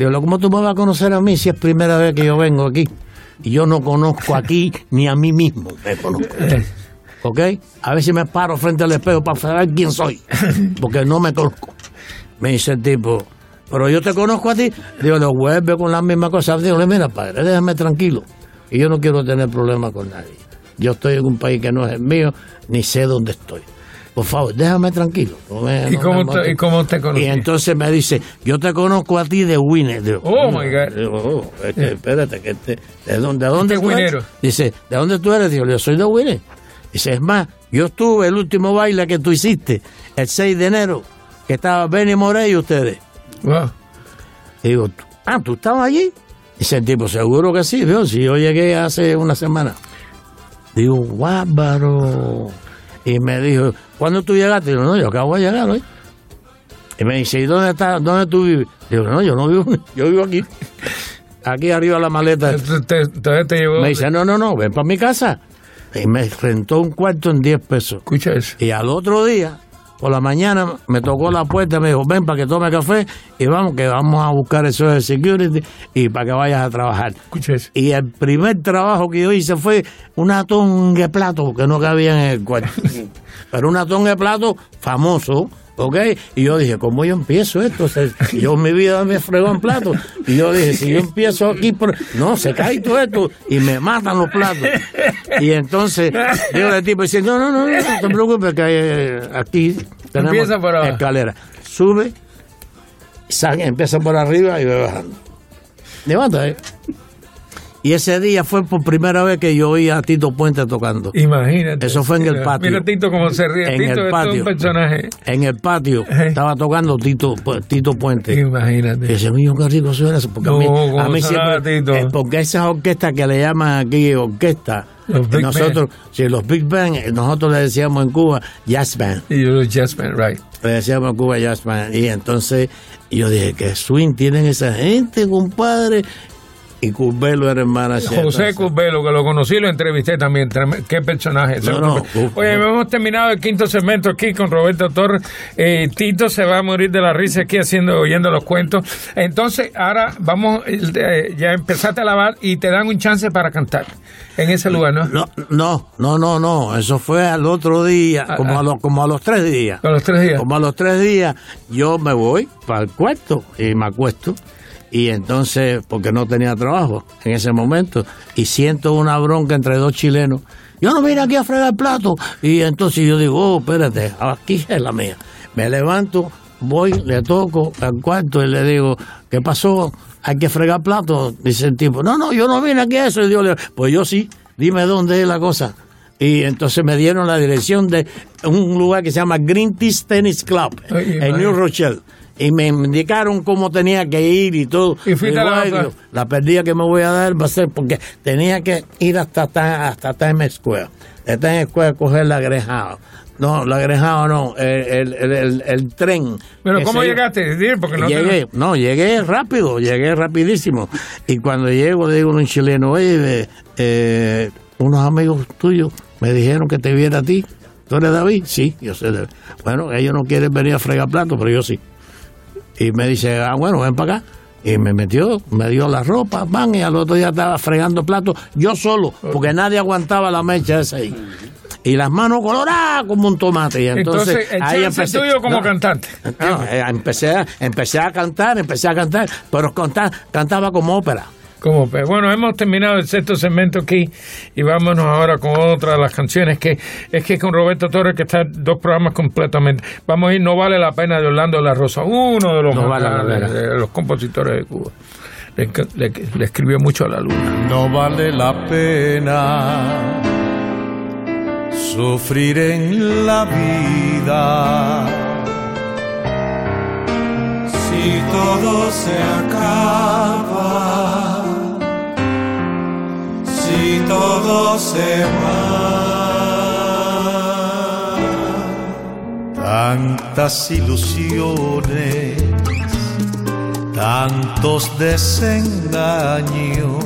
Speaker 2: Digo, ¿cómo tú me vas a conocer a mí si es primera vez que yo vengo aquí? Y yo no conozco aquí ni a mí mismo me conozco. ¿Ok? A ver si me paro frente al espejo para saber quién soy. Porque no me conozco. Me dice el tipo, pero yo te conozco a ti. Digo, lo vuelve con las mismas cosas. Digo, mira, padre, déjame tranquilo. Y yo no quiero tener problemas con nadie. Yo estoy en un país que no es el mío, ni sé dónde estoy. Por favor, déjame tranquilo. No me-
Speaker 1: ¿Y
Speaker 2: no
Speaker 1: cómo te- y cómo te conocí?
Speaker 2: Y entonces me dice, yo te conozco a ti de Winner. Digo,
Speaker 1: Oh, my God.
Speaker 2: Digo, "Oh, es que, espérate, que te- ¿de dónde, de dónde
Speaker 1: Este
Speaker 2: tú eres?".
Speaker 1: winero.
Speaker 2: Dice, ¿de dónde tú eres? Digo, yo soy de Winner. Dice, es más, yo estuve el último baile que tú hiciste, el 6 de enero, que estaba Benny Morey y ustedes.
Speaker 1: wow.
Speaker 2: Digo, ah, ¿tú estabas allí? Dice el tipo, seguro que sí, Dios, si yo llegué hace una semana. Digo, guábaro. Y me dijo, ¿cuándo tú llegaste? Digo, no, yo acabo de llegar hoy. Y me dice, ¿y dónde estás? ¿Dónde tú vives? Digo, no, yo no vivo, yo vivo aquí. Aquí arriba la maleta.
Speaker 1: Entonces te, entonces te llevó.
Speaker 2: Me dice, no, no, no, ven para mi casa. Y me rentó un cuarto en 10 pesos.
Speaker 1: Escucha eso.
Speaker 2: Y al otro día por la mañana me tocó la puerta, me dijo, ven para que tome café y vamos, que vamos a buscar eso de security y para que vayas a trabajar. Y el primer trabajo que yo hice fue una tonga de plato que no cabía en el cuarto. Pero una tonga de plato famoso, ¿ok? Y yo dije, ¿cómo yo empiezo esto? yo en mi vida me fregó en plato. Y yo dije, si yo empiezo aquí, por... no, se cae todo esto y me matan los platos. Y entonces, yo el tipo dice, no, no, no, no, no te preocupes, que eh, aquí tenemos escalera. Sube, sale, empieza por arriba y va bajando. Levanta, ¿eh? Y ese día fue por primera vez que yo oí a Tito Puente tocando.
Speaker 1: Imagínate.
Speaker 2: Eso fue en el patio.
Speaker 1: Mira Tito cómo se ríe.
Speaker 2: En
Speaker 1: Tito
Speaker 2: el patio.
Speaker 1: es un personaje.
Speaker 2: En el patio estaba tocando Tito, pues, Tito Puente.
Speaker 1: Imagínate.
Speaker 2: Y ese mío, qué rico suena eso. Porque
Speaker 1: No,
Speaker 2: a mí,
Speaker 1: ¿cómo
Speaker 2: a mí siempre. Eh, porque esas orquestas que le llaman aquí orquesta.
Speaker 1: Los Big
Speaker 2: nosotros, sí, los Big Band, eh, nosotros le decíamos en Cuba Jazz Band.
Speaker 1: Y yo, Just Man, right.
Speaker 2: Le decíamos en Cuba Jazz Band. Y entonces yo dije, que swing tienen esa gente, compadre. Y Curbelo era hermana.
Speaker 1: José Curbelo, que lo conocí, lo entrevisté también. Qué personaje.
Speaker 2: No, no,
Speaker 1: Oye, hemos terminado el quinto segmento aquí con Roberto Torres. Eh, Tito se va a morir de la risa aquí haciendo, oyendo los cuentos. Entonces, ahora vamos, eh, ya empezaste a lavar y te dan un chance para cantar en ese lugar, ¿no?
Speaker 2: No, no, no, no, no. Eso fue al otro día,
Speaker 1: Ah,
Speaker 2: como,
Speaker 1: ah.
Speaker 2: a los, como a los tres días.
Speaker 1: A los tres días.
Speaker 2: Como a los tres días, yo me voy para el cuarto y me acuesto. Y entonces, porque no tenía trabajo en ese momento, y siento una bronca entre dos chilenos. Yo no vine aquí a fregar plato. Y entonces yo digo, oh, espérate, aquí es la mía. Me levanto, voy, le toco al cuarto y le digo, ¿qué pasó? Hay que fregar plato. Dice el tipo, no, no, yo no vine aquí a eso. Y yo le pues yo sí, dime dónde es la cosa. Y entonces me dieron la dirección de un lugar que se llama Green Teas Tennis Club
Speaker 1: Ay,
Speaker 2: en. New Rochelle. Y me indicaron cómo tenía que ir y todo.
Speaker 1: Y fuiste
Speaker 2: Digo,
Speaker 1: a la
Speaker 2: "Ay,
Speaker 1: otra".
Speaker 2: Dios, la pérdida que me voy a dar va a ser porque tenía que ir hasta, ta- hasta Times Square. De Times Square coger la Grejao. No, la Grejao no, el, el, el, tren.
Speaker 1: Pero ¿cómo
Speaker 2: se-
Speaker 1: llegaste? Porque no te-
Speaker 2: llegué, no, llegué rápido, llegué rapidísimo. Y cuando llego, le digo a un chileno, oye, eh, unos amigos tuyos me dijeron que te viera a ti. ¿Tú eres David? Sí, yo sé. Bueno, ellos no quieren venir a fregar platos, pero yo sí. Y me dice, ah, bueno, ven para acá. Y me metió, me dio la ropa, van, y al otro día estaba fregando platos, yo solo, porque nadie aguantaba la mecha esa ahí. Y las manos coloradas como un tomate. Y entonces,
Speaker 1: Entonces, el
Speaker 2: ahí empecé.
Speaker 1: tuyo como
Speaker 2: no,
Speaker 1: cantante.
Speaker 2: no, eh, empecé, a- empecé a cantar, empecé a cantar, pero cantar, cantaba como ópera.
Speaker 1: Como, bueno, hemos terminado el sexto segmento aquí y vámonos ahora con otra de las canciones que es que con Roberto Torres que está dos programas completamente. Vamos a ir, no vale la pena de Orlando de la Rosa, uno de los,
Speaker 2: No vale la
Speaker 1: más-
Speaker 2: pena.
Speaker 1: de los compositores de Cuba. Le, le- le escribió mucho a la luna.
Speaker 3: No vale la pena sufrir en la vida. Si todo se acaba, si todo se va. Tantas ilusiones tantos desengaños,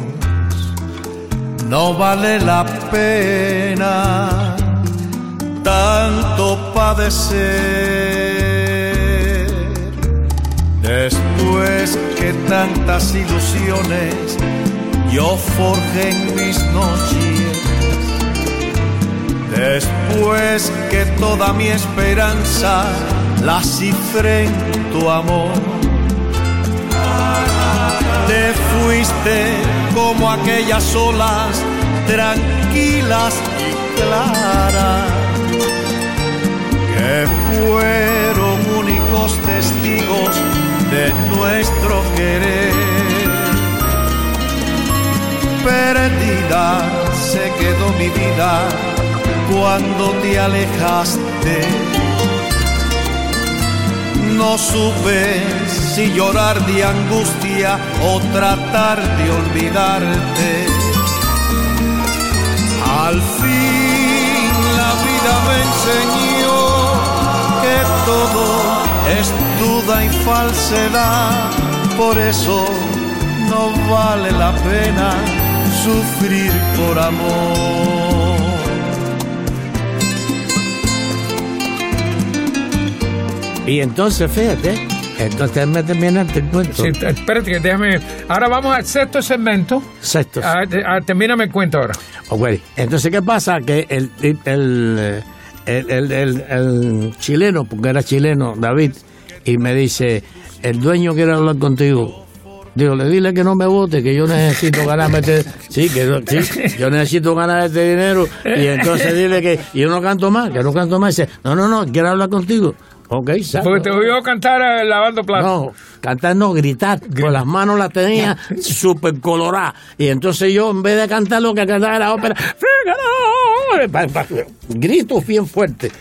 Speaker 3: no vale la pena tanto padecer. Después que tantas ilusiones yo forjé en mis noches, después que toda mi esperanza la cifré en tu amor te fuiste como aquellas olas tranquilas y claras que fueron únicos testigos de nuestro querer. Se quedó mi vida cuando te alejaste no supe si llorar de angustia o tratar de olvidarte. Al fin la vida me enseñó que todo es duda y falsedad, por eso no vale la pena sufrir por amor.
Speaker 2: Y entonces, fíjate, entonces me termina el cuento.
Speaker 1: Sí, espérate, que déjame. Ahora vamos al sexto segmento.
Speaker 2: Sexto.
Speaker 1: Ah, de- ah, termíname el cuento ahora.
Speaker 2: Ok. Entonces, ¿qué pasa? Que el, el, el, el- el- el- el chileno, porque era chileno, David, y me dice, el dueño quiere hablar contigo. Digo, le dile que no me vote, que yo necesito ganarme este... Sí, que sí, yo necesito ganar este dinero. Y entonces dile que yo no canto más, que no canto más. Y dice, no, no, no, quiero hablar contigo. Ok, salgo.
Speaker 1: Porque te oyó cantar eh, lavando platos.
Speaker 2: No, cantar no, gritar. Con las manos las tenía súper coloradas. Y entonces yo, en vez de cantar lo que cantaba era ópera, gritos bien fuertes.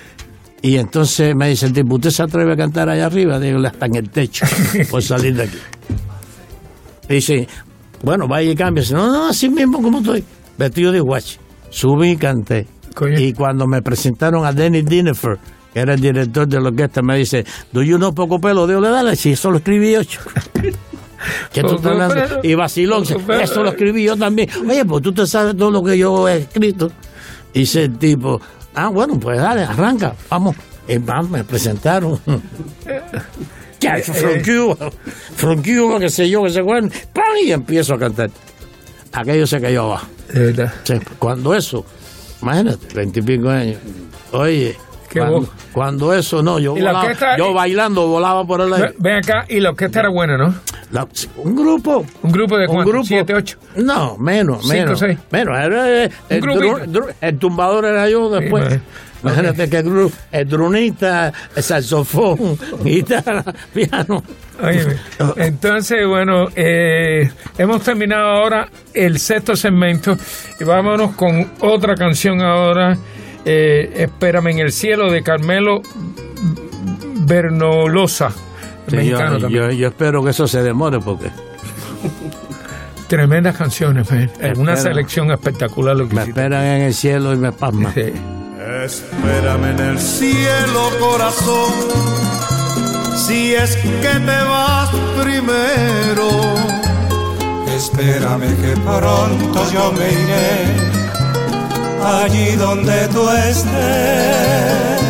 Speaker 2: Y entonces me dice el tipo, ¿usted se atreve a cantar allá arriba? Digo, hasta en el techo, por salir de aquí. Y dice, bueno, vaya y cámbiese. No, no, así mismo como estoy, vestido de guache. Subí y canté.
Speaker 1: Coño.
Speaker 2: Y cuando me presentaron a Dennis Dinifer, que era el director de la orquesta, me dice, ¿do you know poco pelo? Digo, le dale, si eso lo escribí yo. ¿Qué tú estás hablando? Y vacilón, eso lo escribí yo también. Oye, pues tú te sabes todo lo que yo he escrito. Y dice el tipo, ah, bueno, pues dale, arranca, vamos. Y vamos, me presentaron. Ya, from Cuba, from Cuba, qué sé yo, que se acuerdan. ¡Pam! Y empiezo a cantar. Aquello se cayó abajo. Cuando eso, imagínate, veintipico años. Oye, cuando, eso no, yo volaba,
Speaker 1: orquesta-
Speaker 2: yo bailando volaba por el aire.
Speaker 1: Ven acá, y la orquesta era buena, ¿no?
Speaker 2: La- un grupo.
Speaker 1: Un grupo de
Speaker 2: Un
Speaker 1: cuánto?
Speaker 2: grupo.
Speaker 1: Siete, ocho.
Speaker 2: No, menos,
Speaker 1: Cinco,
Speaker 2: menos.
Speaker 1: seis.
Speaker 2: Menos. Era, el,
Speaker 1: grupito.
Speaker 2: dru- dru- el tumbador era yo después.
Speaker 1: Sí,
Speaker 2: Imagínate que el, el drunista, el saxofón, guitarra, piano.
Speaker 1: Óyeme, Entonces, bueno, eh, hemos terminado ahora el sexto segmento y vámonos con otra canción ahora. Eh, Espérame en el cielo de Carmelo Bernolosa,
Speaker 2: Sí,
Speaker 1: mexicano
Speaker 2: yo,
Speaker 1: también.
Speaker 2: yo- yo espero que eso se demore porque
Speaker 1: Tremendas canciones, man. Es una selección espectacular lo que
Speaker 2: me
Speaker 1: hiciste.
Speaker 2: esperan en el cielo y me pasman.
Speaker 1: Sí.
Speaker 5: Espérame en el cielo, corazón, si es que te vas primero. Espérame que pronto yo me iré allí donde tú estés.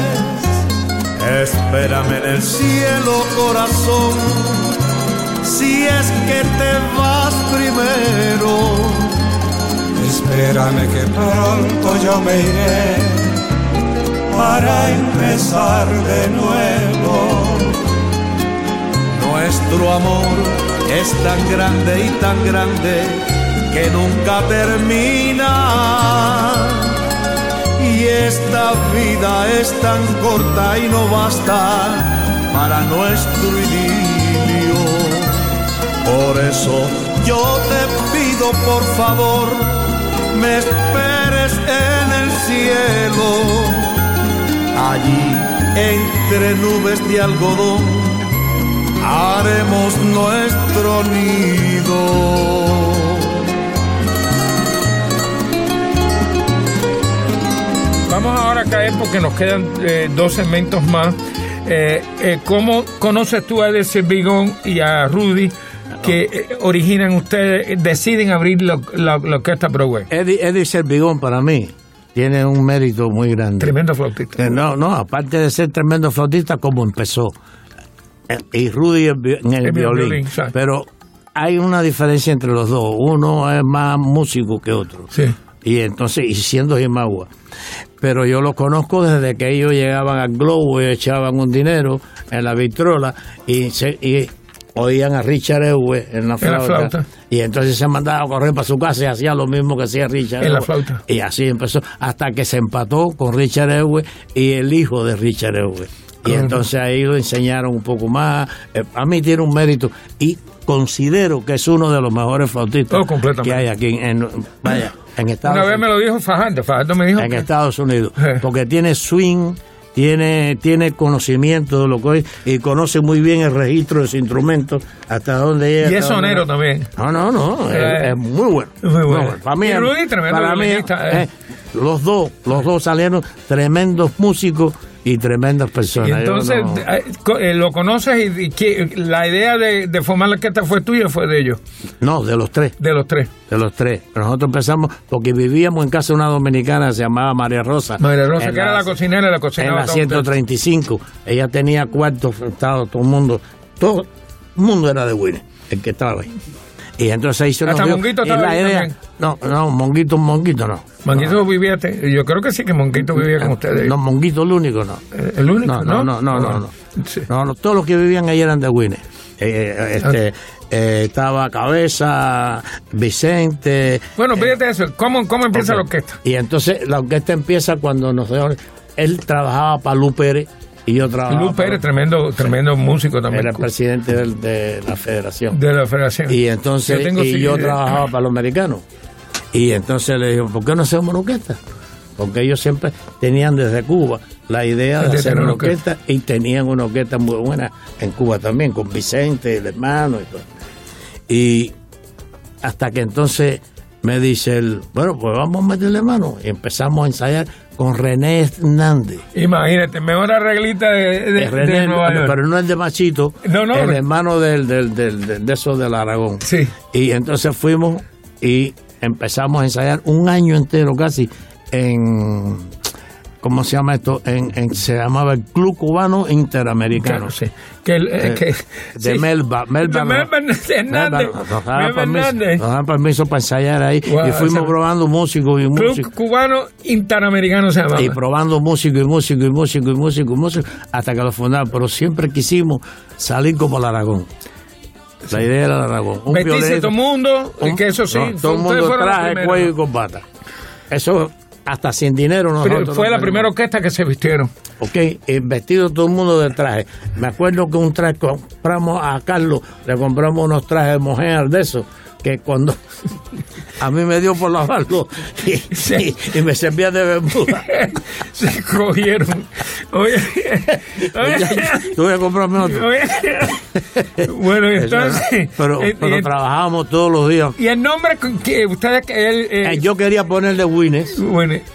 Speaker 5: Espérame en el cielo, corazón, si es que te vas primero. Espérame que pronto yo me iré para empezar de nuevo. Nuestro amor es tan grande y tan grande que nunca termina. Esta vida es tan corta y no basta para nuestro idilio. Por eso yo te pido por favor, me esperes en el cielo, allí entre nubes de algodón, haremos nuestro nido.
Speaker 1: Vamos ahora a caer porque nos quedan eh, dos segmentos más. Eh, eh, ¿Cómo conoces tú a Edith Bigón y a Rudy que originan ustedes, deciden abrir lo- la, la orquesta Broadway?
Speaker 2: Eddie, Eddie Servigón para mí tiene un mérito muy grande.
Speaker 1: Tremendo flautista.
Speaker 2: No, no, aparte de ser tremendo flautista, como empezó. Y Rudy en el,
Speaker 1: El
Speaker 2: violín.
Speaker 1: violín.
Speaker 2: Pero hay una diferencia entre los dos. Uno es más músico que otro.
Speaker 1: Sí.
Speaker 2: Y entonces, y siendo Jimagua. Pero yo los conozco desde que ellos llegaban al Globo y echaban un dinero en la vitrola y, se, y oían a Richard Ewe en la
Speaker 1: En
Speaker 2: flauta.
Speaker 1: la flauta.
Speaker 2: Y entonces se mandaba a correr para su casa y hacía lo mismo que hacía Richard
Speaker 1: En la flauta.
Speaker 2: Y así empezó, hasta que se empató con Richard Ewe y el hijo de Richard Ewe. Y entonces ahí lo enseñaron un poco más. Eh, a mí tiene un mérito y considero que es uno de los mejores flautistas
Speaker 1: Oh,
Speaker 2: que hay aquí en, vaya, en Estados
Speaker 1: Una vez me
Speaker 2: Unidos.
Speaker 1: lo dijo Fajardo. Fajardo me dijo
Speaker 2: En
Speaker 1: que-
Speaker 2: Estados Unidos. Porque tiene swing, tiene, tiene conocimiento de lo que es y conoce muy bien el registro de su instrumento, hasta dónde llega.
Speaker 1: y es sonero también.
Speaker 2: No, no, no, es,
Speaker 1: Eh,
Speaker 2: es muy bueno.
Speaker 1: muy bueno.
Speaker 2: Para mí,
Speaker 1: Y
Speaker 2: es-
Speaker 1: Rudy, tremendo
Speaker 2: para mí,
Speaker 1: eh.
Speaker 2: eh, los dos, los dos salieron tremendos músicos y tremendas personas.
Speaker 1: Entonces, eh, eh, ¿lo conoces y, que, la idea de, de, formar la orquesta fue tuya o fue de ellos?
Speaker 2: No, de los tres.
Speaker 1: De los tres.
Speaker 2: De los tres. Nosotros empezamos porque vivíamos en casa de una dominicana se llamaba María Rosa.
Speaker 1: María Rosa, que era la cocinera la cocina.
Speaker 2: En la 135. Ella tenía cuartos, estado todo el mundo, todo el mundo era de Winnie, el que estaba ahí. Y entonces ahí se
Speaker 1: Hasta Monguito estaba
Speaker 2: la idea, No, no, Monguito, Monguito no.
Speaker 1: Monguito no. vivía, yo creo que sí que Monguito vivía con ustedes.
Speaker 2: No, Monguito el único no.
Speaker 1: Eh, ¿El único?
Speaker 2: No, no, no, no. no, no. todos los que vivían ahí eran de Winnie. Eh, eh, este, eh, estaba Cabeza, Vicente.
Speaker 1: Bueno, fíjate eso, ¿cómo, cómo empieza la orquesta?
Speaker 2: Y entonces la orquesta empieza cuando nos él trabajaba para Lu Pérez y yo trabajaba.
Speaker 1: Lu Pérez, tremendo, tremendo músico también.
Speaker 2: Era presidente de, la federación.
Speaker 1: De la federación.
Speaker 2: Y entonces yo y yo trabajaba para los americanos. Y entonces le digo, ¿por qué no hacemos una orquesta? Porque ellos siempre tenían desde Cuba la idea de, hacer una orquesta y tenían una orquesta muy buena en Cuba también, con Vicente, el hermano y todo. Y hasta que entonces me dice él, bueno, pues vamos a meterle mano. Y empezamos a ensayar con René Hernández.
Speaker 1: Imagínate, mejor arreglita de, de, René,
Speaker 2: Pero no es de Machito, no, no, el hermano del, del, del, de eso del Aragón.
Speaker 1: Sí.
Speaker 2: Y entonces fuimos y empezamos a ensayar un año entero casi en ¿cómo se llama esto? En, se llamaba el Club Cubano Interamericano.
Speaker 1: sí. Que, eh, que,
Speaker 2: de Melba. Melba,
Speaker 1: Melba Hernández.
Speaker 2: Nos daban permiso, para ensayar ahí. y fuimos probando músicos y músicos.
Speaker 1: Club Cubano Interamericano se llamaba.
Speaker 2: Y probando músico y músico y músico y músico y músico hasta que lo fundaron. Pero siempre quisimos salir como el Aragón. La idea era el Aragón.
Speaker 1: Un todo el mundo, y que eso sí.
Speaker 2: todo el mundo traje, cuello y corbata. Eso hasta sin dinero nosotros.
Speaker 1: fue la primera orquesta que se vistieron.
Speaker 2: Ok, vestido todo el mundo de traje. Me acuerdo que un traje compramos a Carlos, le compramos unos trajes de mujer de eso que cuando a mí me dio por lavarlo y, y, me servía de bermuda.
Speaker 1: Se cogieron. Oye,
Speaker 2: tuve que comprarme otro.
Speaker 1: bueno, entonces.
Speaker 2: Pero, eh, pero eh, trabajábamos todos los días.
Speaker 1: ¿Y el nombre que ustedes. Él,
Speaker 2: eh, Yo quería ponerle Wines.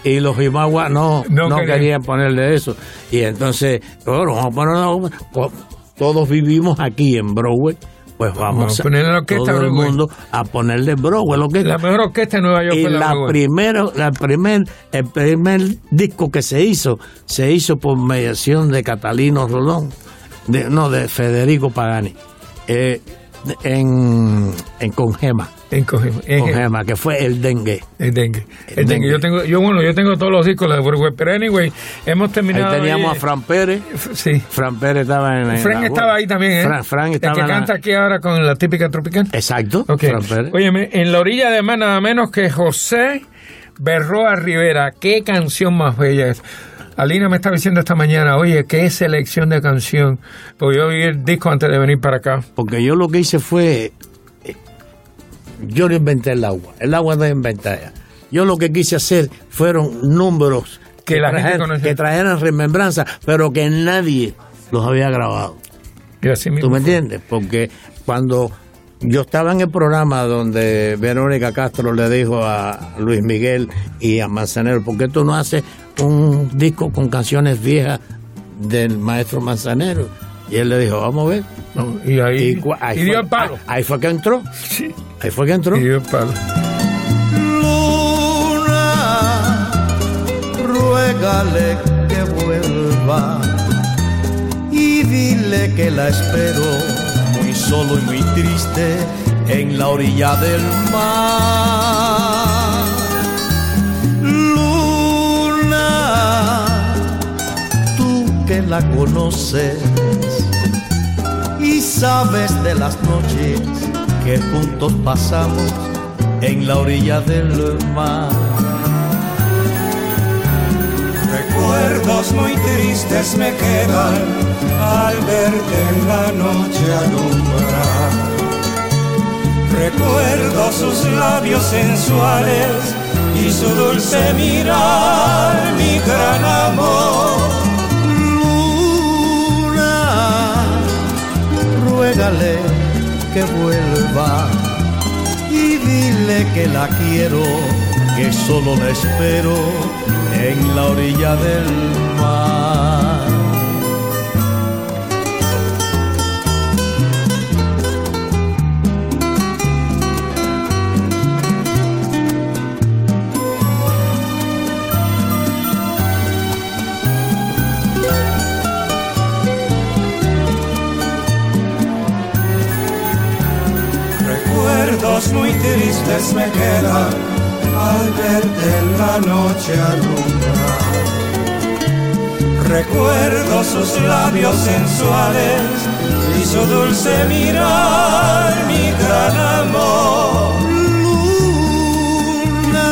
Speaker 2: Y los Jimagua no, no, querían ponerle eso. Y entonces, bueno, vamos a poner. Todos vivimos aquí en Broadway pues vamos, a ponerle la orquesta todo el mundo a ponerle Broadway. Lo que
Speaker 1: la mejor orquesta de Nueva York
Speaker 2: y la, primero, la primer, el primer disco que se hizo, se hizo por mediación de Catalino Rolón, de, no, de Federico Pagani, eh, en, en Congema.
Speaker 1: En Cogema.
Speaker 2: que fue el dengue.
Speaker 1: El dengue. El, dengue. Yo tengo, yo bueno, yo tengo todos los discos de Broadway, pero anyway, hemos terminado.
Speaker 2: Ahí teníamos a Fran Pérez.
Speaker 1: Sí.
Speaker 2: Fran Pérez estaba en.
Speaker 1: Fran estaba ahí también, ¿eh?
Speaker 2: Fran, Fran estaba
Speaker 1: el que canta aquí ahora con la típica tropical.
Speaker 2: Exacto.
Speaker 1: Okay. Fran Pérez. Óyeme, en la orilla de más nada menos que José Berroa Rivera. Qué canción más bella es. Alina me estaba diciendo esta mañana, oye, qué selección de canción. Porque yo oí el disco antes de venir para acá.
Speaker 2: Porque yo lo que hice fue yo no inventé el agua, el agua no es inventada. Yo lo que quise hacer fueron números que, que, trajeran, remembranza, pero que nadie los había grabado. ¿Tú me entiendes? Porque cuando yo estaba en el programa donde Verónica Castro le dijo a Luis Miguel y a Manzanero, ¿por qué tú no haces un disco con canciones viejas del maestro Manzanero? Y él le dijo, vamos a ver.
Speaker 1: y ahí,
Speaker 2: y, dio el palo. Ahí, fue que entró.
Speaker 1: Sí.
Speaker 2: Ahí fue que entró.
Speaker 1: Y dio el palo.
Speaker 3: Luna, ruégale que vuelva y dile que la espero muy solo y muy triste en la orilla del mar. Luna, tú que la conoces sabes de las noches que juntos pasamos en la orilla del mar. Recuerdos muy tristes me quedan al verte en la noche alumbrar. Recuerdo sus labios sensuales y su dulce mirar, mi gran amor ruégale que vuelva y dile que la quiero, que solo la espero en la orilla del mar.
Speaker 5: Recuerdos muy tristes me quedan al verte en la noche alumbrar. Recuerdo sus labios sensuales y su dulce mirar, mi gran amor.
Speaker 3: Luna,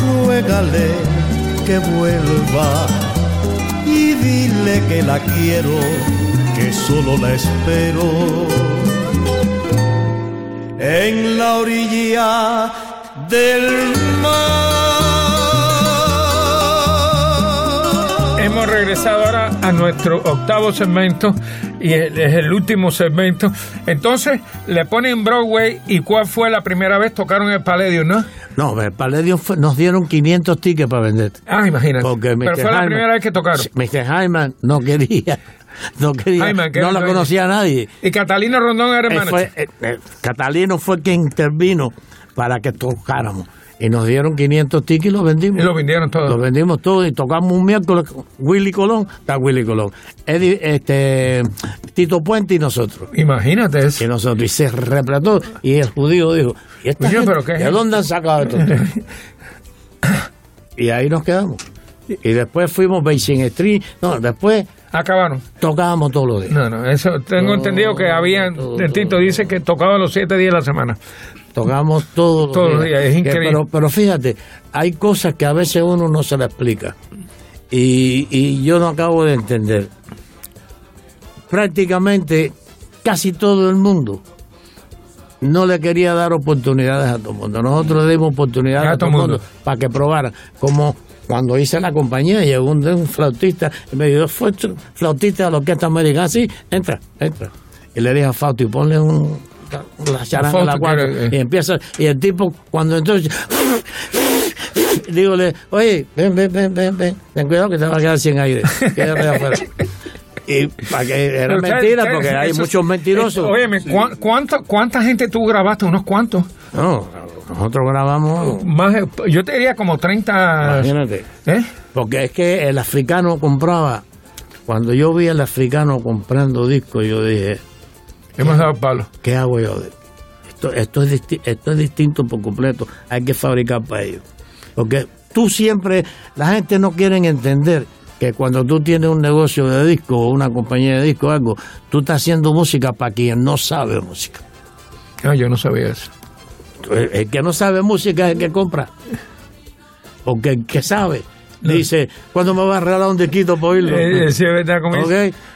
Speaker 3: ruégale que vuelva y dile que la quiero, que solo la espero. En la orilla del mar.
Speaker 1: Hemos regresado ahora a nuestro octavo segmento y es el último segmento. Entonces, le ponen Broadway y ¿cuál fue la primera vez? Tocaron el Palladium, ¿no?
Speaker 2: No, el Palladium fue- nos dieron 500 tickets para vender.
Speaker 1: Ah, imagínate.
Speaker 2: Porque
Speaker 1: Pero
Speaker 2: Mr.
Speaker 1: fue la
Speaker 2: Hyman-
Speaker 1: primera vez que tocaron.
Speaker 2: Mr. Hyman no quería. No quería. No la conocía a nadie.
Speaker 1: Y Catalina Rondón era
Speaker 2: Eh,
Speaker 1: hermana.
Speaker 2: fue- eh, eh, Catalino fue quien intervino para que tocáramos. Y nos dieron 500 tickets y los vendimos.
Speaker 1: Y lo vendieron todos.
Speaker 2: Los vendimos todos y tocamos un miércoles. con Willy Colón, está Willy Colón. Eddie, este, Tito Puente y nosotros.
Speaker 1: Imagínate eso.
Speaker 2: Y nosotros. Y se repletó. Y el judío dijo: ¿Y esta
Speaker 1: Coño,
Speaker 2: gente,
Speaker 1: pero qué
Speaker 2: ¿De dónde han sacado esto? y ahí nos quedamos. Y después fuimos Basin Street. No, después
Speaker 1: Acabaron.
Speaker 2: tocábamos todos los días.
Speaker 1: No, no, eso tengo entendido que había,
Speaker 2: todo,
Speaker 1: el Tito dice que tocaba los siete días de la semana.
Speaker 2: Tocamos todos los
Speaker 1: Todos los días, es increíble.
Speaker 2: Pero, pero fíjate, hay cosas que a veces uno no se le explica. Y, y yo no acabo de entender. Prácticamente casi todo el mundo no le quería dar oportunidades a todo el mundo. Nosotros le dimos oportunidades a, todo el mundo, para que probaran. Como cuando hice la compañía, llegó un, un flautista y me dijo, flautista de la orquesta americana, sí, entra, entra. Y le dije a Fausto, y ponle un, la charanga a la cuatro.
Speaker 1: eh.
Speaker 2: Y empieza, y el tipo, cuando entonces, dígole, oye, ven, ven, ven, ven, ven, ten cuidado que te va a quedar sin aire. Quédate afuera. Y para que era
Speaker 1: Pero
Speaker 2: mentira, porque hay
Speaker 1: eso-
Speaker 2: muchos mentirosos.
Speaker 1: eh, ¿cuán- cuánta, ¿cuánta gente tú grabaste? ¿Unos cuantos?
Speaker 2: No, nosotros grabamos,
Speaker 1: Más, yo te diría como 30.
Speaker 2: imagínate.
Speaker 1: ¿Eh?
Speaker 2: Porque es que el africano compraba, cuando yo vi al africano comprando discos, yo dije,
Speaker 1: Hemos dado palo.
Speaker 2: ¿qué hago yo? Esto, esto, es, disti- esto es distinto por completo, hay que fabricar para ellos. Porque tú siempre, la gente no quiere entender que cuando tú tienes un negocio de disco o una compañía de disco o algo, tú estás haciendo música para quien no sabe música.
Speaker 1: Ah, yo no sabía eso.
Speaker 2: El, que no sabe música es el que compra. Porque el que sabe dice, ¿cuándo me va a regalar un disquito para oírlo?
Speaker 1: Eh, eh, sí, es verdad, como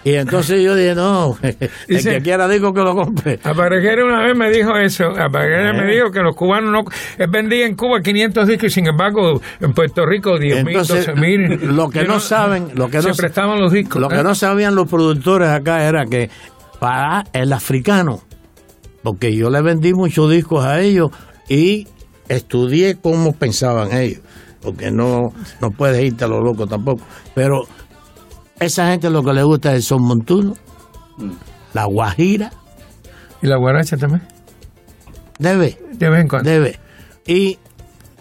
Speaker 2: Y entonces yo dije, no, el que quiera disco que lo compre.
Speaker 1: Aparejera una vez me dijo eso. Aparejera me
Speaker 2: Eh.
Speaker 1: dijo que los cubanos no. Él vendía en Cuba 500 discos y sin embargo en Puerto Rico 10 mil,
Speaker 2: Entonces,
Speaker 1: 12 mil.
Speaker 2: lo que no saben, lo que
Speaker 1: se
Speaker 2: no-
Speaker 1: prestaban los discos.
Speaker 2: Lo que
Speaker 1: ¿eh?
Speaker 2: no sabían los productores acá era que para el africano, porque yo le vendí muchos discos a ellos y estudié cómo pensaban ellos, porque no, no puedes irte a lo loco tampoco. Pero esa gente lo que le gusta es el son montuno, la guajira,
Speaker 1: Y la guaracha también.
Speaker 2: debe,
Speaker 1: De vez en cuando.
Speaker 2: debe, y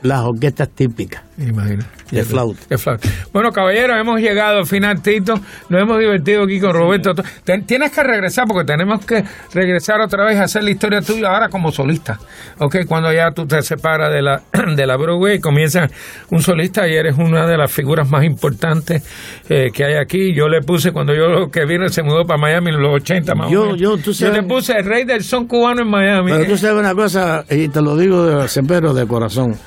Speaker 2: las orquestas típicas.
Speaker 1: Imagina.
Speaker 2: De flauta.
Speaker 1: De flauta. Bueno, caballeros, hemos llegado al final, Tito. Nos hemos divertido aquí con Roberto. Tienes que regresar porque tenemos que regresar otra vez a hacer la historia tuya ahora como solista. Ok, cuando ya tú te separas de la, de la Broadway y comienzas un solista y eres una de las figuras más importantes eh, que hay aquí. Yo le puse, cuando yo que vine, se mudó para Miami en los 80 más
Speaker 2: Yo-
Speaker 1: o menos.
Speaker 2: yo, tú sabes-
Speaker 1: le puse el rey del son cubano en Miami.
Speaker 2: Pero tú sabes una cosa, y te lo digo de pero de corazón,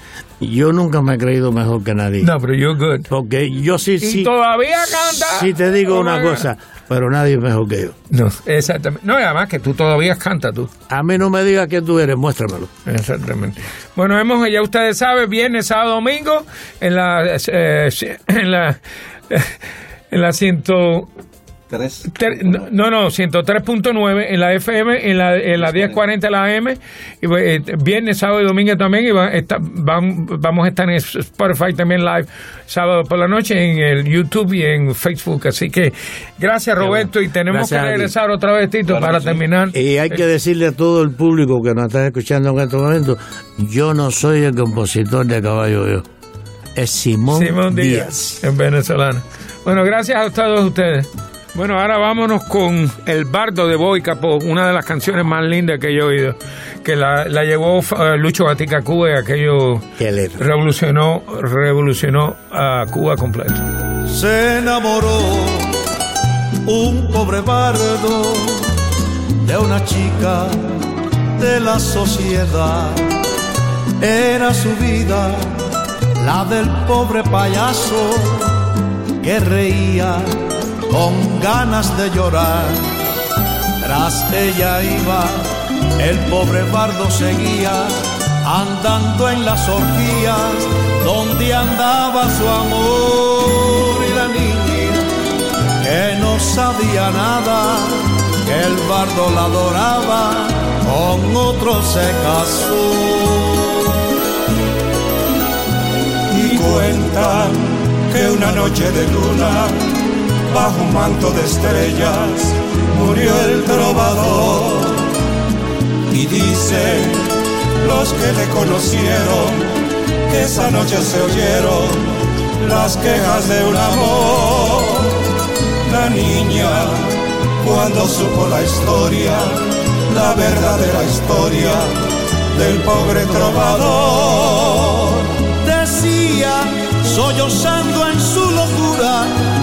Speaker 2: yo nunca me he creído mejor que nadie.
Speaker 1: No, pero you're good.
Speaker 2: Porque yo sí,
Speaker 1: Y
Speaker 2: sí,
Speaker 1: todavía canta.
Speaker 2: sí te digo
Speaker 1: Oh,
Speaker 2: una cosa, pero nadie es mejor que yo.
Speaker 1: No, exactamente. No, y además que tú todavía cantas tú.
Speaker 2: A mí no me digas que tú eres, muéstramelo.
Speaker 1: Exactamente. Bueno, hemos, ya ustedes saben, viernes, sábado, domingo, en la, eh, en la, en la ciento, No, no, 103.9 en la FM, en la, en la 1040 de la AM, y eh, viernes, sábado y domingo también, y va- está- van- vamos a estar en Spotify también live sábado por la noche, en el YouTube y en Facebook. Así que gracias Roberto, y tenemos
Speaker 2: Gracias
Speaker 1: que regresar otra vez, Tito,
Speaker 6: Claro
Speaker 1: para
Speaker 6: sí.
Speaker 1: terminar.
Speaker 2: Y hay que decirle a todo el público que nos está escuchando en este momento, yo no soy el compositor de Caballo Yo. Es Simón,
Speaker 1: Simón
Speaker 2: Díaz.
Speaker 1: Díaz, en venezolano. Bueno, gracias a todos ustedes. Bueno, ahora vámonos con El Bardo de Boy Capó, una de las canciones más lindas que yo he oído, que la, la llevó uh, Lucho Gatica a Cuba y aquello revolucionó, revolucionó a Cuba completo.
Speaker 3: Se enamoró un pobre bardo de una chica de la sociedad. Era su vida la del pobre payaso que reía con ganas de llorar. Tras ella iba, el pobre bardo seguía andando en las orgías donde andaba su amor y la niña que no sabía nada, que el bardo la adoraba, con otro se casó.
Speaker 5: Y cuentan que una noche de luna bajo un manto de estrellas murió el trovador. Y dicen los que le conocieron que esa noche se oyeron las quejas de un amor. La niña, cuando supo la historia, la verdadera historia del pobre trovador,
Speaker 3: decía, su locura,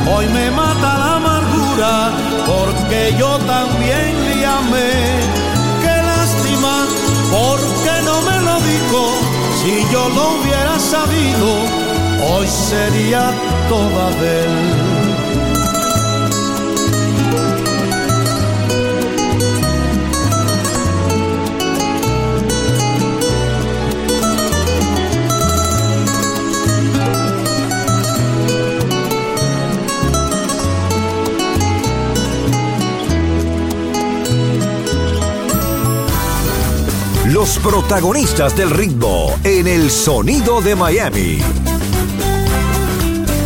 Speaker 3: Hoy me mata la amargura porque yo también le amé. Qué lástima, porque no me lo dijo. Si yo lo hubiera sabido, hoy sería toda de él.
Speaker 4: Los protagonistas del ritmo en el sonido de Miami.